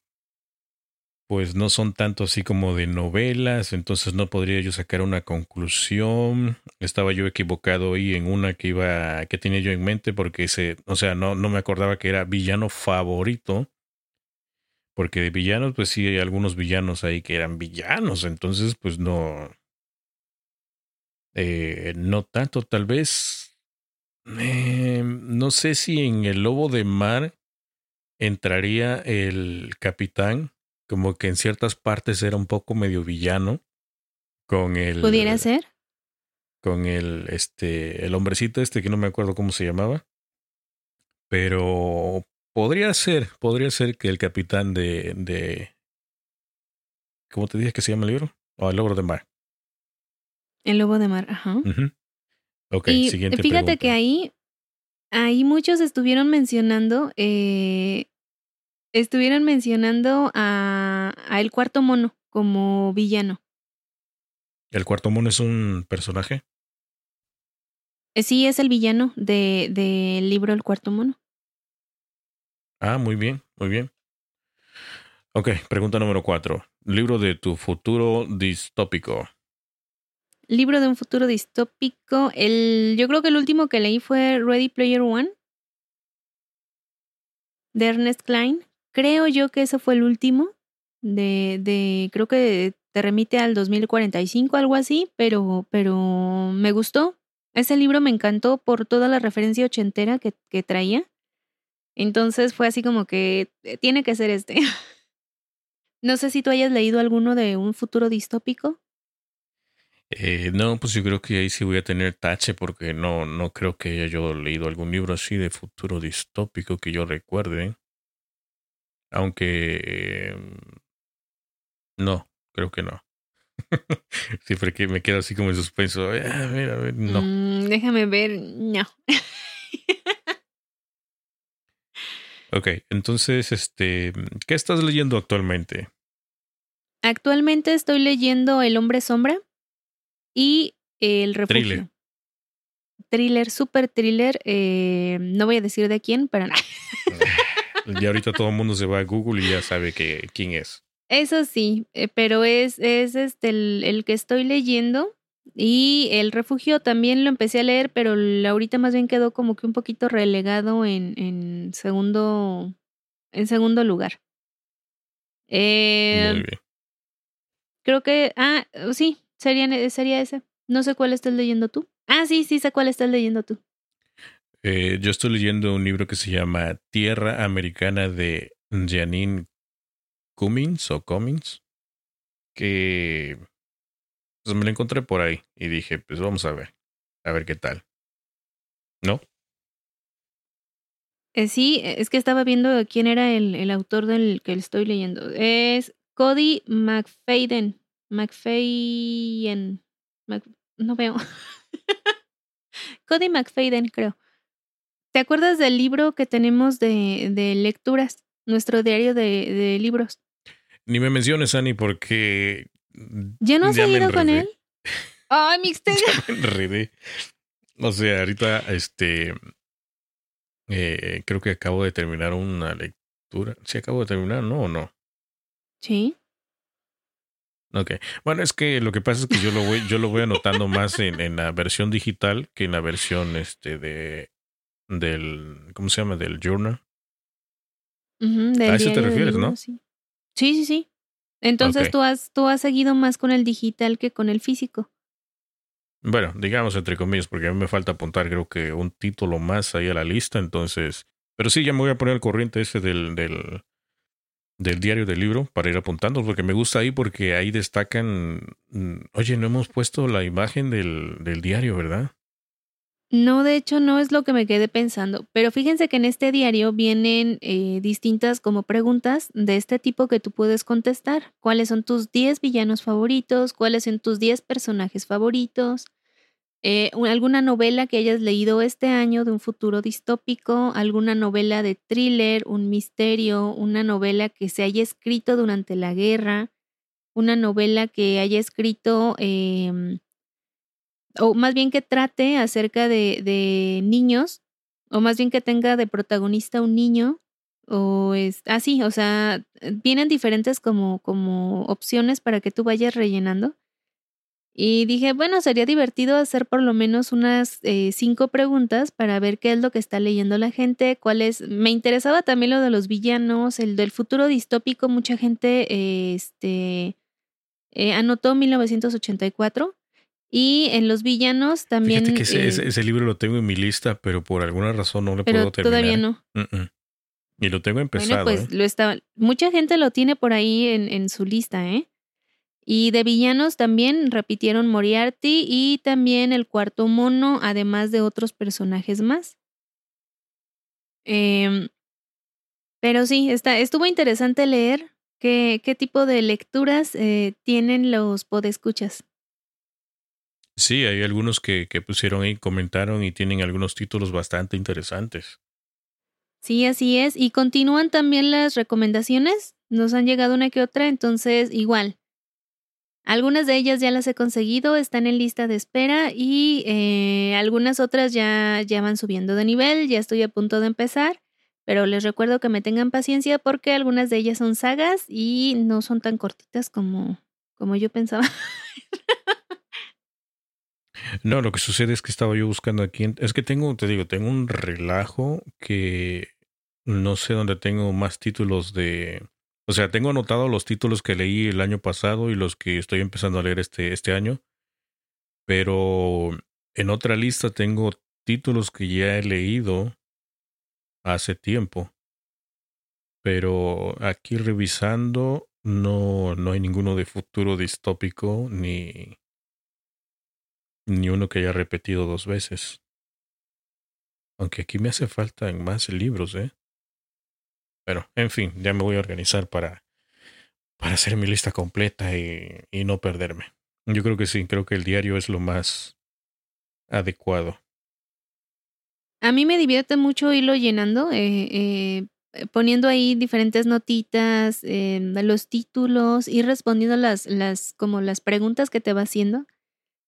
pues no son tanto así como de novelas, entonces no podría yo sacar una conclusión. Estaba yo equivocado ahí en una que iba, que tenía yo en mente, porque se, o sea, no, no me acordaba que era villano favorito. Porque de villanos, pues sí hay algunos villanos ahí que eran villanos, entonces, pues no. Eh, no tanto, tal vez. Eh, no sé si en el lobo de mar entraría el capitán como que en ciertas partes era un poco medio villano con el pudiera ser con el este el hombrecito este que no me acuerdo cómo se llamaba. Pero podría ser podría ser que el capitán de de cómo te dije que se llama el libro o el lobo de mar. El lobo de mar ajá. Ok, y siguiente fíjate que ahí ahí muchos estuvieron mencionando eh, estuvieron mencionando a, El Cuarto Mono como villano. ¿El Cuarto Mono es un personaje? Eh, sí, es el villano del de, libro El Cuarto Mono. Ah, muy bien, muy bien. Ok, pregunta número cuatro. Libro de tu futuro distópico. Libro de un futuro distópico. El, yo creo que el último que leí fue Ready Player One de Ernest Klein. Creo yo que ese fue el último de, de creo que te remite al 2045, algo así, pero, pero me gustó. Ese libro me encantó por toda la referencia ochentera que, que traía. Entonces fue así como que eh, tiene que ser este. no sé si tú hayas leído alguno de un futuro distópico. Eh, no, pues yo creo que ahí sí voy a tener tache porque no, no creo que haya yo leído algún libro así de futuro distópico que yo recuerde. Aunque... Em, no, creo que no. Siempre que me quedo así como en suspenso. Ah, no. Mm, déjame ver. No. ok, entonces, este, ¿qué estás leyendo actualmente? Actualmente estoy leyendo El hombre sombra y El refugio. Thriller. Thriller, super thriller. Eh, no voy a decir de quién, pero no. Y ahorita todo el mundo se va a Google y ya sabe que, quién es. Eso sí, eh, pero es, es este el, que estoy leyendo. Y El Refugio también lo empecé a leer, pero ahorita más bien quedó como que un poquito relegado en, en segundo en segundo lugar. Eh, Muy bien. Creo que, ah, sí, sería, sería ese. No sé cuál estás leyendo tú. Ah, sí, sí sé cuál estás leyendo tú. Eh, yo estoy leyendo un libro que se llama Tierra Americana de Janine Cummins o Cummins, que pues me lo encontré por ahí y dije, pues vamos a ver, a ver qué tal. ¿No? Eh, sí, es que estaba viendo quién era el, el autor del que estoy leyendo. Es Cody McFadden. McFadden. no veo. Cody McFadden, creo. ¿Te acuerdas del libro que tenemos de, de lecturas? Nuestro diario de, de, libros. Ni me menciones, Ani, porque. ¿Ya no has seguido con él? ¡Ay, mixteca! me O sea, ahorita, este. Eh, creo que acabo de terminar una lectura. ¿Sí acabo de terminar, no o no? Sí. Ok. Bueno, es que lo que pasa es que yo lo voy, yo lo voy anotando más en, en la versión digital que en la versión este de del ¿cómo se llama? del journal. a eso te refieres, ¿no? Sí. sí, sí, Entonces tú has tú has seguido más con el digital que con el físico. Bueno, digamos entre comillas, porque a mí me falta apuntar creo que un título más ahí a la lista, entonces, pero sí ya me voy a poner al corriente ese del del del diario del libro para ir apuntando, porque me gusta ahí porque ahí destacan, mm, oye, no hemos puesto la imagen del, del diario, ¿verdad? No, de hecho no es lo que me quedé pensando, pero fíjense que en este diario vienen eh, distintas como preguntas de este tipo que tú puedes contestar. ¿Cuáles son tus 10 villanos favoritos? ¿Cuáles son tus 10 personajes favoritos? Eh, alguna novela que hayas leído este año de un futuro distópico, alguna novela de thriller, un misterio, una novela que se haya escrito durante la guerra, una novela que haya escrito, em, o más bien que trate acerca de, de, niños, o más bien que tenga de protagonista un niño, o es así, o sea, vienen diferentes como, como opciones para que tú vayas rellenando. Y dije, bueno, sería divertido hacer por lo menos unas eh, cinco preguntas para ver qué es lo que está leyendo la gente, cuál es... Me interesaba también lo de los villanos, el del futuro distópico, mucha gente eh, este, eh, anotó 1984. Y en los villanos también... Fíjate que ese, libro lo tengo en mi lista, pero por alguna razón no lo puedo terminar. Todavía no. Y lo tengo empezado. Bueno, pues lo estaba... Mucha gente lo tiene por ahí en, en su lista, ¿eh? Y de villanos también repitieron Moriarty y también el cuarto mono, además de otros personajes más. Eh, pero sí, está, estuvo interesante leer qué, qué tipo de lecturas eh, tienen los podescuchas. Sí, hay algunos que, que pusieron ahí, comentaron y tienen algunos títulos bastante interesantes. Sí, así es. Y continúan también las recomendaciones. Nos han llegado una que otra, entonces igual. Algunas de ellas ya las he conseguido, están en lista de espera y eh, algunas otras ya, ya van subiendo de nivel, ya estoy a punto de empezar, pero les recuerdo que me tengan paciencia porque algunas de ellas son sagas y no son tan cortitas como, como yo pensaba. No, lo que sucede es que estaba yo buscando aquí, es que tengo, te digo, tengo un relajo que no sé dónde tengo más títulos de o sea, tengo anotado los títulos que leí el año pasado y los que estoy empezando a leer este, este año. Pero en otra lista tengo títulos que ya he leído hace tiempo. Pero aquí revisando no, no hay ninguno de futuro distópico ni, ni uno que haya repetido dos veces. Aunque aquí me hace falta más libros, ¿eh? Pero, en fin, ya me voy a organizar para, para hacer mi lista completa y, y no perderme. Yo creo que sí, creo que el diario es lo más adecuado. A mí me divierte mucho irlo llenando, eh, eh, poniendo ahí diferentes notitas, eh, los títulos, y respondiendo las, las, como las preguntas que te va haciendo.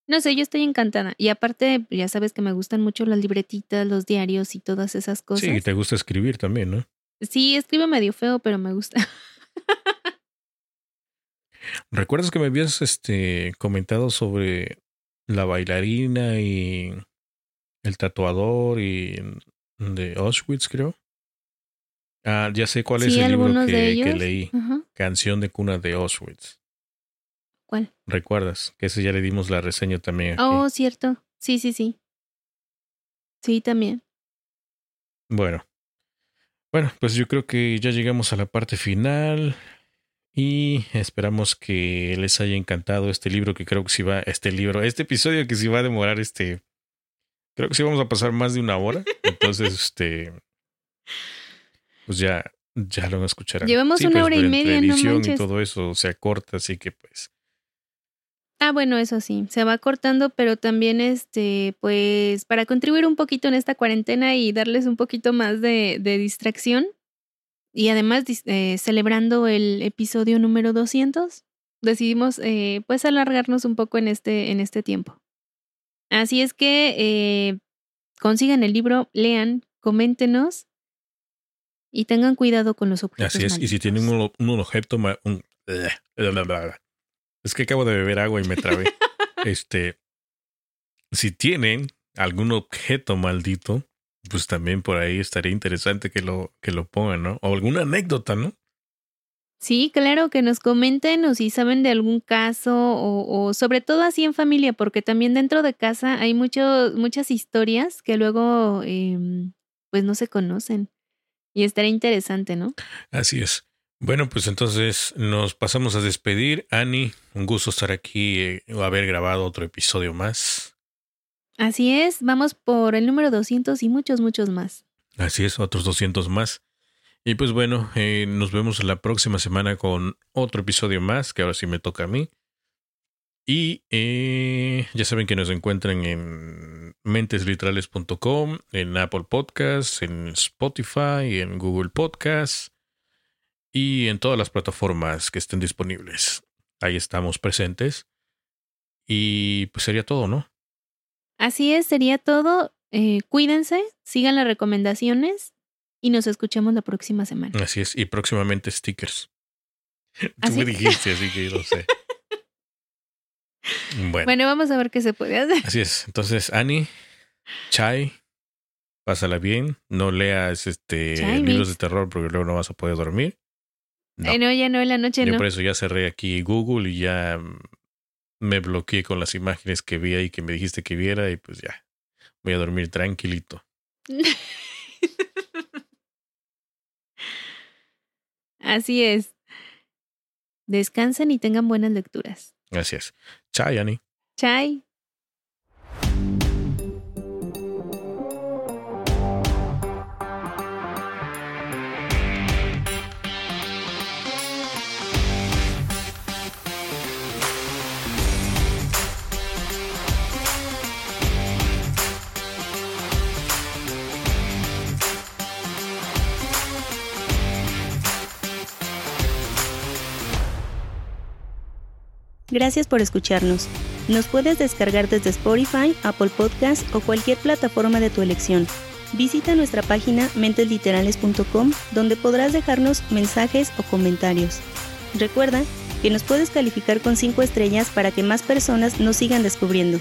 No sé, yo estoy encantada. Y aparte, ya sabes que me gustan mucho las libretitas, los diarios y todas esas cosas. Sí, y te gusta escribir también, ¿no? Sí, escribe medio feo, pero me gusta. ¿Recuerdas que me habías este, comentado sobre la bailarina y el tatuador y de Auschwitz, creo? Ah, ya sé cuál es el libro que, leí. Canción de cuna de Auschwitz. ¿Cuál? ¿Recuerdas? Que ese ya le dimos la reseña también. Aquí. Oh, cierto. Sí, sí, sí. Sí, también. Bueno. Bueno, pues yo creo que ya llegamos a la parte final y esperamos que les haya encantado este libro que creo que sí va, este libro, este episodio que sí va a demorar este, creo que sí vamos a pasar más de una hora, entonces este, pues ya, ya lo escucharán. Llevamos una pues, hora y media, edición y todo eso se acorta, así que pues. Ah, bueno, eso sí, se va cortando, pero también este, pues para contribuir un poquito en esta cuarentena y darles un poquito más de, de distracción y además eh, celebrando el episodio número 200, decidimos eh, pues alargarnos un poco en este, en este tiempo. Así es que eh, consigan el libro, lean, coméntenos y tengan cuidado con los objetos. Así es, y si tienen un, un objeto, un, es que acabo de beber agua y me trabé. este, si tienen algún objeto maldito, pues también por ahí estaría interesante que lo, que lo pongan, ¿no? O alguna anécdota, ¿no? Sí, claro, que nos comenten o si saben de algún caso o, o sobre todo así en familia, porque también dentro de casa hay mucho, muchas historias que luego eh, pues no se conocen y estaría interesante, ¿no? Así es. Bueno, pues entonces nos pasamos a despedir. Ani, un gusto estar aquí eh, o haber grabado otro episodio más. Así es, vamos por el número 200 y muchos, muchos más. Así es, otros 200 más. Y pues bueno, eh, nos vemos la próxima semana con otro episodio más, que ahora sí me toca a mí. Y eh, ya saben que nos encuentran en mentesliterales.com, en Apple Podcasts, en Spotify, en Google Podcasts y en todas las plataformas que estén disponibles. Ahí estamos presentes. Y pues sería todo, ¿no? Así es, sería todo. Eh, cuídense, sigan las recomendaciones y nos escuchemos la próxima semana. Así es, y próximamente stickers. Tú me dijiste, así que no sé. Bueno. bueno, vamos a ver qué se puede hacer. Así es. Entonces, Ani, Chai, pásala bien. No leas este libros de terror porque luego no vas a poder dormir. No. no, ya no, en la noche Yo no. por eso ya cerré aquí Google y ya me bloqueé con las imágenes que vi y que me dijiste que viera y pues ya, voy a dormir tranquilito. Así es. Descansen y tengan buenas lecturas. Gracias. Chai, Ani. Chai. Gracias por escucharnos. Nos puedes descargar desde Spotify, Apple Podcast o cualquier plataforma de tu elección. Visita nuestra página mentesliterales.com donde podrás dejarnos mensajes o comentarios. Recuerda que nos puedes calificar con 5 estrellas para que más personas nos sigan descubriendo.